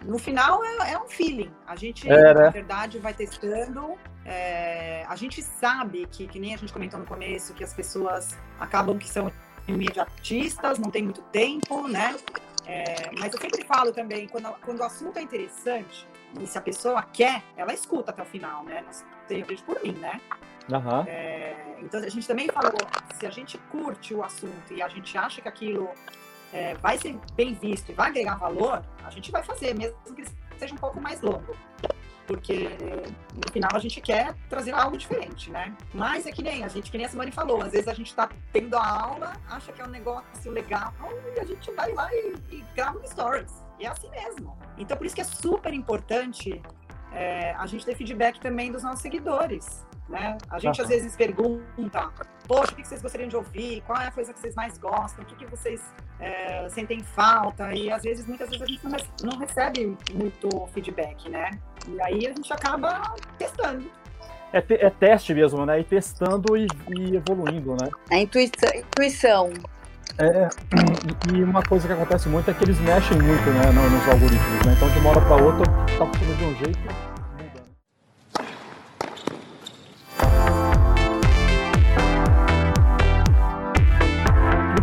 Speaker 3: no final é, é, um feeling. A gente, é, né? na verdade, vai testando. É, a gente sabe que, que nem a gente comentou no começo, que as pessoas acabam que são imediatistas, não tem muito tempo, né? É, mas eu sempre falo também, quando, quando o assunto é interessante, e se a pessoa quer, ela escuta até o final, né? Não vejo por mim, né?
Speaker 1: Uhum.
Speaker 3: É, então a gente também falou, se a gente curte o assunto e a gente acha que aquilo é, vai ser bem visto e vai agregar valor, a gente vai fazer, mesmo que seja um pouco mais longo. Porque no final a gente quer trazer algo diferente, né? Mas é que nem a gente, que nem a Simone falou, às vezes a gente está tendo a aula, acha que é um negócio legal e a gente vai lá e, e grava um stories. E é assim mesmo. Então, por isso que é super importante é, a gente ter feedback também dos nossos seguidores. Né? A gente às vezes pergunta, poxa, o que vocês gostariam de ouvir? Qual é a coisa que vocês mais gostam? O que, que vocês é, sentem falta? E às vezes, muitas vezes a gente não, recebe muito feedback, né? E aí a gente acaba testando.
Speaker 1: É, te, é teste mesmo, né? E testando e, e evoluindo, né?
Speaker 2: A intuição. intuição.
Speaker 1: É, e uma coisa que acontece muito é que eles mexem muito né, nos algoritmos, né? Então de uma hora para outra tá funcionando de um jeito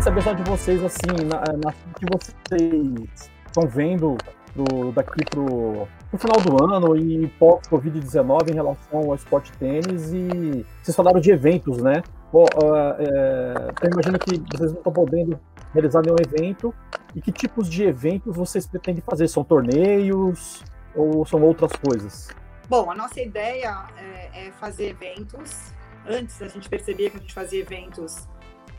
Speaker 1: saber só de vocês, assim, na, na que vocês estão vendo pro, daqui pro, pro final do ano e pós-Covid-19 em relação ao esporte tênis e vocês falaram de eventos, né? Bom, uh, é, eu imagino que vocês não estão podendo realizar nenhum evento. E que tipos de eventos vocês pretendem fazer? São torneios ou são outras coisas?
Speaker 3: Bom, a nossa ideia é, é fazer eventos. Antes a gente percebia que a gente fazia eventos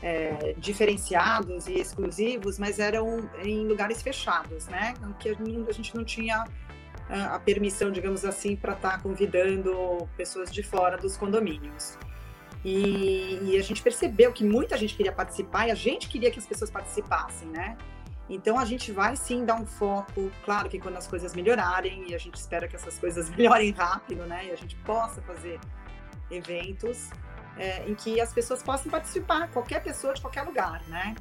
Speaker 3: é, diferenciados e exclusivos, mas eram em lugares fechados, né? Que a gente não tinha a permissão, digamos assim, para estar tá convidando pessoas de fora dos condomínios. E, e, a gente percebeu que muita gente queria participar e a gente queria que as pessoas participassem, né? Então a gente vai sim dar um foco, claro que quando as coisas melhorarem, e a gente espera que essas coisas melhorem rápido, né? E a gente possa fazer eventos, é, em que as pessoas possam participar, qualquer pessoa de qualquer lugar, né?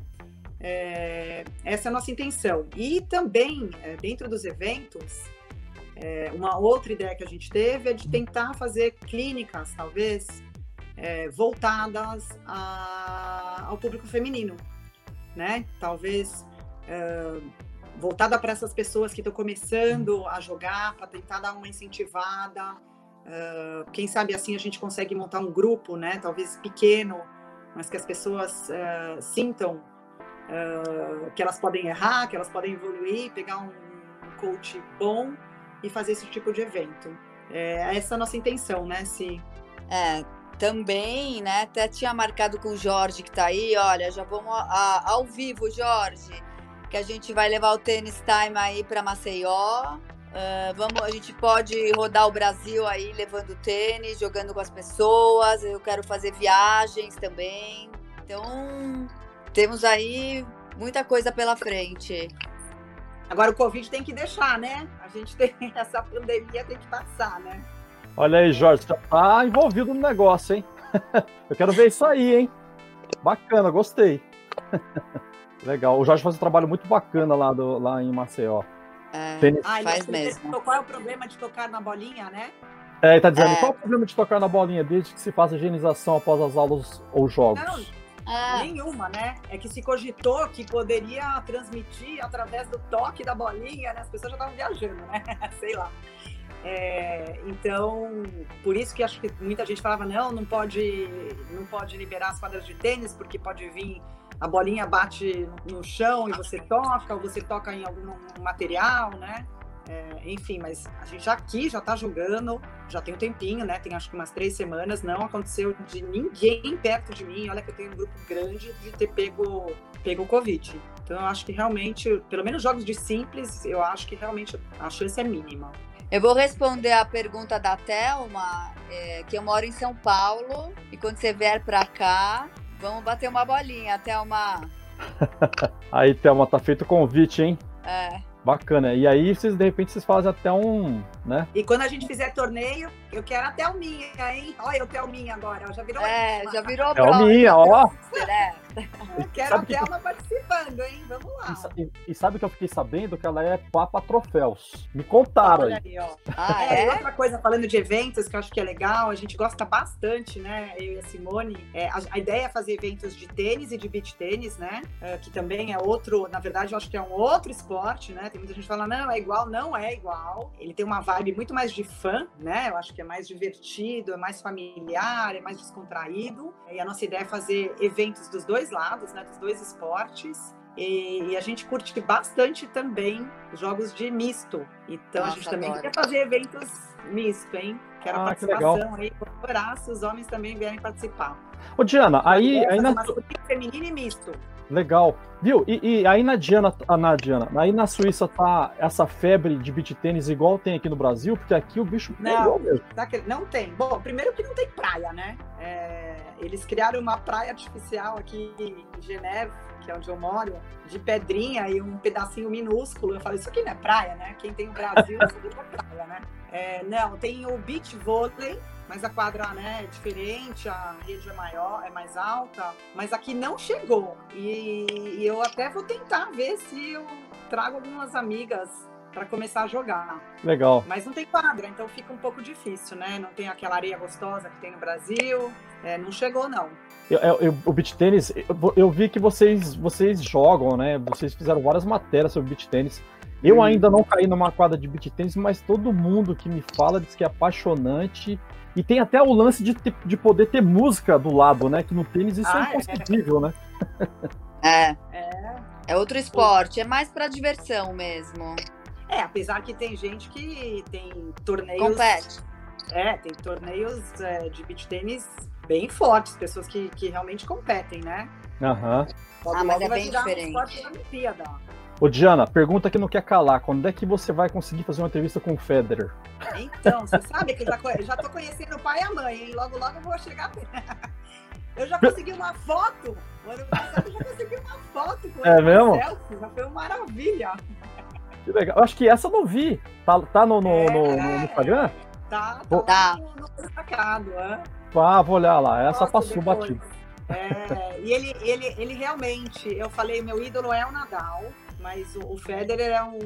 Speaker 3: É, essa é a nossa intenção. E também, é, dentro dos eventos, é, uma outra ideia que a gente teve é de tentar fazer clínicas, talvez, é, voltadas a, ao público feminino, né? Talvez é, voltada para essas pessoas que estão começando a jogar, para tentar dar uma incentivada, Uh, quem sabe assim a gente consegue montar um grupo, né? Talvez pequeno, mas que as pessoas uh, sintam uh, que elas podem errar, que elas podem evoluir, pegar um, coach bom e fazer esse tipo de evento. É essa é a nossa intenção, né? Se
Speaker 2: é, também, né? Até tinha marcado com o Jorge que está aí. Olha, já vamos a, ao vivo, Jorge, que a gente vai levar o tênis time aí para Maceió. Uh, vamos, a gente pode rodar o Brasil aí levando tênis, jogando com as pessoas. Eu quero fazer viagens também. Então, temos aí muita coisa pela frente.
Speaker 3: Agora o Covid tem que deixar, né? A gente tem essa pandemia tem que passar, né?
Speaker 1: Olha aí, Jorge, você tá envolvido no negócio, hein? Eu quero ver isso aí, hein? Bacana, gostei. Legal. O Jorge faz um trabalho muito bacana lá, do, lá em Maceió.
Speaker 2: É, ah, faz mesmo.
Speaker 3: Qual é o problema de tocar na bolinha, né?
Speaker 1: É, ele tá dizendo, é. qual é o problema de tocar na bolinha desde que se faça higienização após as aulas ou jogos?
Speaker 3: Não, é. nenhuma, né? É que se cogitou que poderia transmitir através do toque da bolinha, né? As pessoas já estavam viajando, né? Sei lá. É, então, por isso que acho que muita gente falava, não, não pode, não pode liberar as quadras de tênis, porque pode vir a bolinha bate no chão e você toca, ou você toca em algum material, né? É, enfim, mas a gente já aqui já tá jogando, já tem um tempinho, né? Tem acho que umas três semanas, não aconteceu de ninguém perto de mim. Olha que eu tenho um grupo grande de ter pego, pego o Covid. Então eu acho que realmente, pelo menos jogos de simples, eu acho que realmente a chance é mínima.
Speaker 2: Eu vou responder a pergunta da Thelma, é, que eu moro em São Paulo, e quando você vier para cá, Vamos bater uma bolinha, Thelma.
Speaker 1: aí, Thelma, tá feito o convite, hein?
Speaker 2: É.
Speaker 1: Bacana. E aí, vocês, de repente, vocês fazem até um, né?
Speaker 3: E quando a gente fizer torneio, eu quero a Thelminha, hein? Olha o Thelminha agora, já virou...
Speaker 2: É, já virou
Speaker 1: Thelminha, ó.
Speaker 3: É. Eu quero a Thelma que... participando, hein? Vamos lá.
Speaker 1: E, e, sabe que eu fiquei sabendo que ela é papa troféus. Me contaram
Speaker 3: Olha aí. ó. Ah, é? é? Outra coisa, falando de eventos, que eu acho que é legal, a gente gosta bastante, né? Eu e a Simone. É, a, a, ideia é fazer eventos de tênis e de beach tênis, né? É, que também é outro, na verdade, eu acho que é um outro esporte, né? Tem muita gente que fala, não, é igual, não é igual. Ele tem uma vibe muito mais de fã, né? Eu acho que é mais divertido, é mais familiar, é mais descontraído. E a nossa ideia é fazer eventos dos dois lados, né? Dos dois esportes. E, a gente curte bastante também jogos de misto. Então Nossa, a gente também quer fazer eventos misto, hein? Quero ah, participação que aí, adorar se os homens também vierem participar.
Speaker 1: Ô, Diana, aí. aí
Speaker 3: na... feminino e misto.
Speaker 1: Legal. Viu? E, e aí na Diana, ah, na Diana, aí na Suíça tá essa febre de beach tênis igual tem aqui no Brasil, porque aqui o bicho
Speaker 3: não, mesmo. Tá não tem. Bom, primeiro que não tem praia, né? É, eles criaram uma praia artificial aqui em Geneve, que é onde eu moro, de pedrinha e um pedacinho minúsculo. Eu falei, isso aqui não é praia, né? Quem tem o Brasil, isso aqui não é praia, né? É, não, tem o beach vôlei, mas a quadra né, é diferente, a rede é maior, é mais alta, mas aqui não chegou. E, e eu até vou tentar ver se eu trago algumas amigas para começar a jogar.
Speaker 1: Legal.
Speaker 3: Mas não tem quadra, então fica um pouco difícil, né? Não tem aquela areia gostosa que tem no Brasil. É, não chegou, não.
Speaker 1: Eu, eu, o beach tênis, eu, eu, vi que vocês, vocês jogam, né? Vocês fizeram várias matérias sobre beach tênis. Eu hum. ainda não caí numa quadra de beach tênis, mas todo mundo que me fala diz que é apaixonante e tem até o lance de, de poder ter música do lado, né? Que no tênis isso é ah, é inconcebível, é. né?
Speaker 2: É. é. É outro esporte, é mais para diversão mesmo.
Speaker 3: É, apesar que tem gente que tem torneios.
Speaker 2: Compete.
Speaker 3: É, tem torneios é, de beach tênis bem fortes, pessoas que, que realmente competem, né?
Speaker 1: Aham.
Speaker 2: Uhum. Ah, mas é bem diferente.
Speaker 1: Ô, Diana, pergunta que não quer calar. Quando é que você vai conseguir fazer uma entrevista com o Federer?
Speaker 3: Então, você sabe que eu já, tô conhecendo o pai e a mãe, hein? Logo, logo eu vou chegar. Eu já consegui uma foto. O ano passado eu já consegui uma foto com
Speaker 1: é ele. É mesmo?
Speaker 3: Selfie, já foi uma maravilha.
Speaker 1: Que legal. Eu acho que essa eu não vi. Tá, tá no, no, é, no, no Instagram?
Speaker 3: Tá, tá, tá. no, no destacado. É.
Speaker 1: Ah, vou olhar lá. Essa Nossa, passou batida.
Speaker 3: É, e ele, ele, ele realmente, eu falei, meu ídolo é o Nadal. Mas o, o Federer é um,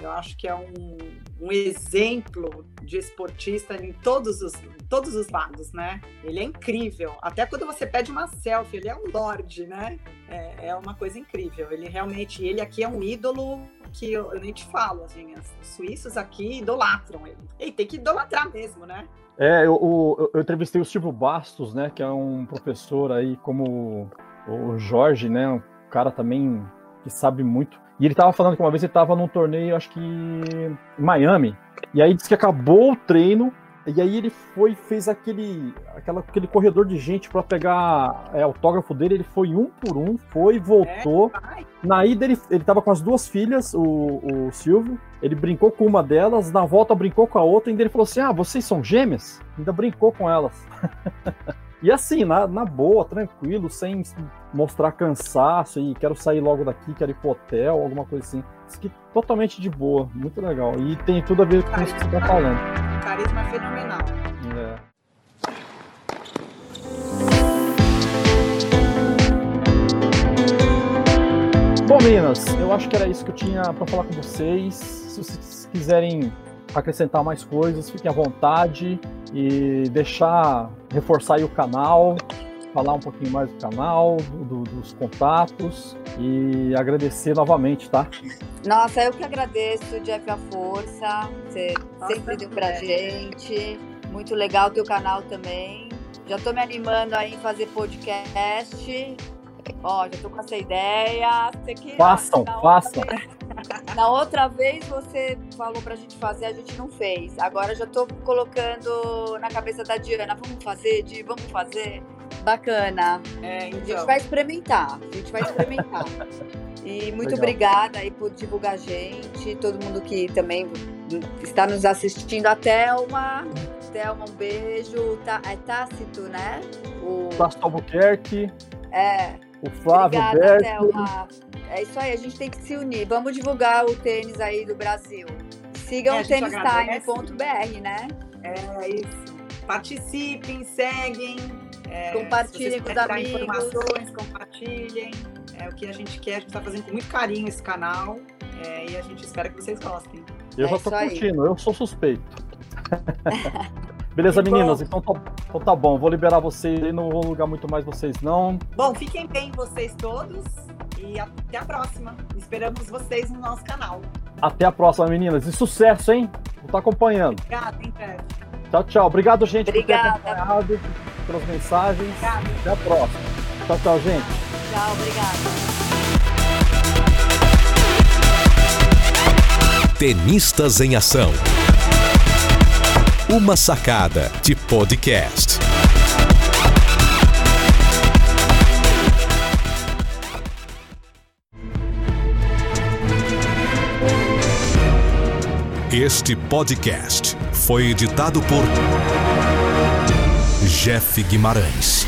Speaker 3: eu acho que é um, um exemplo de esportista em todos os, todos os lados, né? Ele é incrível. Até quando você pede uma selfie, ele é um lorde, né? É, é uma coisa incrível. Ele realmente, ele aqui é um ídolo que eu, eu nem te falo, assim, os suíços aqui idolatram ele. E tem que idolatrar mesmo, né?
Speaker 1: É, eu, eu, eu entrevistei o Silvio Bastos, né? Que é um professor aí como o Jorge, né? Um cara também que sabe muito. E ele tava falando que uma vez ele tava num torneio, acho que em Miami. E aí disse que acabou o treino. E aí ele foi fez aquele, aquela, aquele corredor de gente para pegar é, autógrafo dele. Ele foi um por um, foi, voltou. É, na ida ele, ele tava com as duas filhas, o, o Silvio. Ele brincou com uma delas, na volta brincou com a outra. E ainda ele falou assim: Ah, vocês são gêmeas? Ainda brincou com elas. E assim, na, na boa, tranquilo, sem mostrar cansaço e quero sair logo daqui, quero ir pro hotel, alguma coisa assim. Isso aqui totalmente de boa, muito legal. E tem tudo a ver com isso que você tá falando.
Speaker 3: Carisma fenomenal. É.
Speaker 1: Bom, meninas, eu acho que era isso que eu tinha para falar com vocês. Se vocês quiserem acrescentar mais coisas, fiquem à vontade e deixar, reforçar aí o canal, falar um pouquinho mais do canal, do, dos contatos e agradecer novamente, tá?
Speaker 2: Nossa, eu que agradeço, Jeff, a força, você Nossa, sempre deu pra é. gente. Muito legal o teu canal também. Já tô me animando aí em fazer podcast. Ó, já tô com essa ideia. Você que,
Speaker 1: façam, façam.
Speaker 2: Na outra vez você falou pra gente fazer, a gente não fez. Agora já tô colocando na cabeça da Diana, vamos fazer, Di, vamos fazer. Bacana. É, então. A gente então. vai experimentar, a gente vai experimentar. E muito Legal. obrigada aí por divulgar a gente, todo mundo que também está nos assistindo. Até uma, Thelma, um beijo. Tá, é Tácito, né?
Speaker 1: O Tácito Albuquerque.
Speaker 2: É.
Speaker 1: O Flávio
Speaker 2: Obrigada, Thelma. É isso aí, a gente tem que se unir. Vamos divulgar o tênis aí do Brasil. Sigam é, tenistime.br, né?
Speaker 3: É isso. Participem, seguem. É,
Speaker 2: compartilhem com os amigos.
Speaker 3: informações, compartilhem. É o que a gente quer, a gente está fazendo com muito carinho esse canal. É, e a gente espera que vocês gostem.
Speaker 1: Eu é já tô curtindo, eu sou suspeito. Beleza, meninas? Então tá, então tá bom. Vou liberar vocês aí, não vou lugar muito mais vocês, não.
Speaker 3: Bom, fiquem bem vocês todos e até a próxima. Esperamos vocês no nosso canal.
Speaker 1: Até a próxima, meninas. E sucesso, hein? Vou estar acompanhando.
Speaker 3: Obrigada, hein,
Speaker 1: Tchau, tchau. Obrigado, gente,
Speaker 2: Obrigada.
Speaker 1: por ter acompanhado, pelas mensagens. Obrigada. Até a próxima. Tchau, tchau, gente.
Speaker 2: Tchau, obrigada.
Speaker 5: Tenistas em Ação. Uma sacada de podcast. Este podcast foi editado por Jeff Guimarães.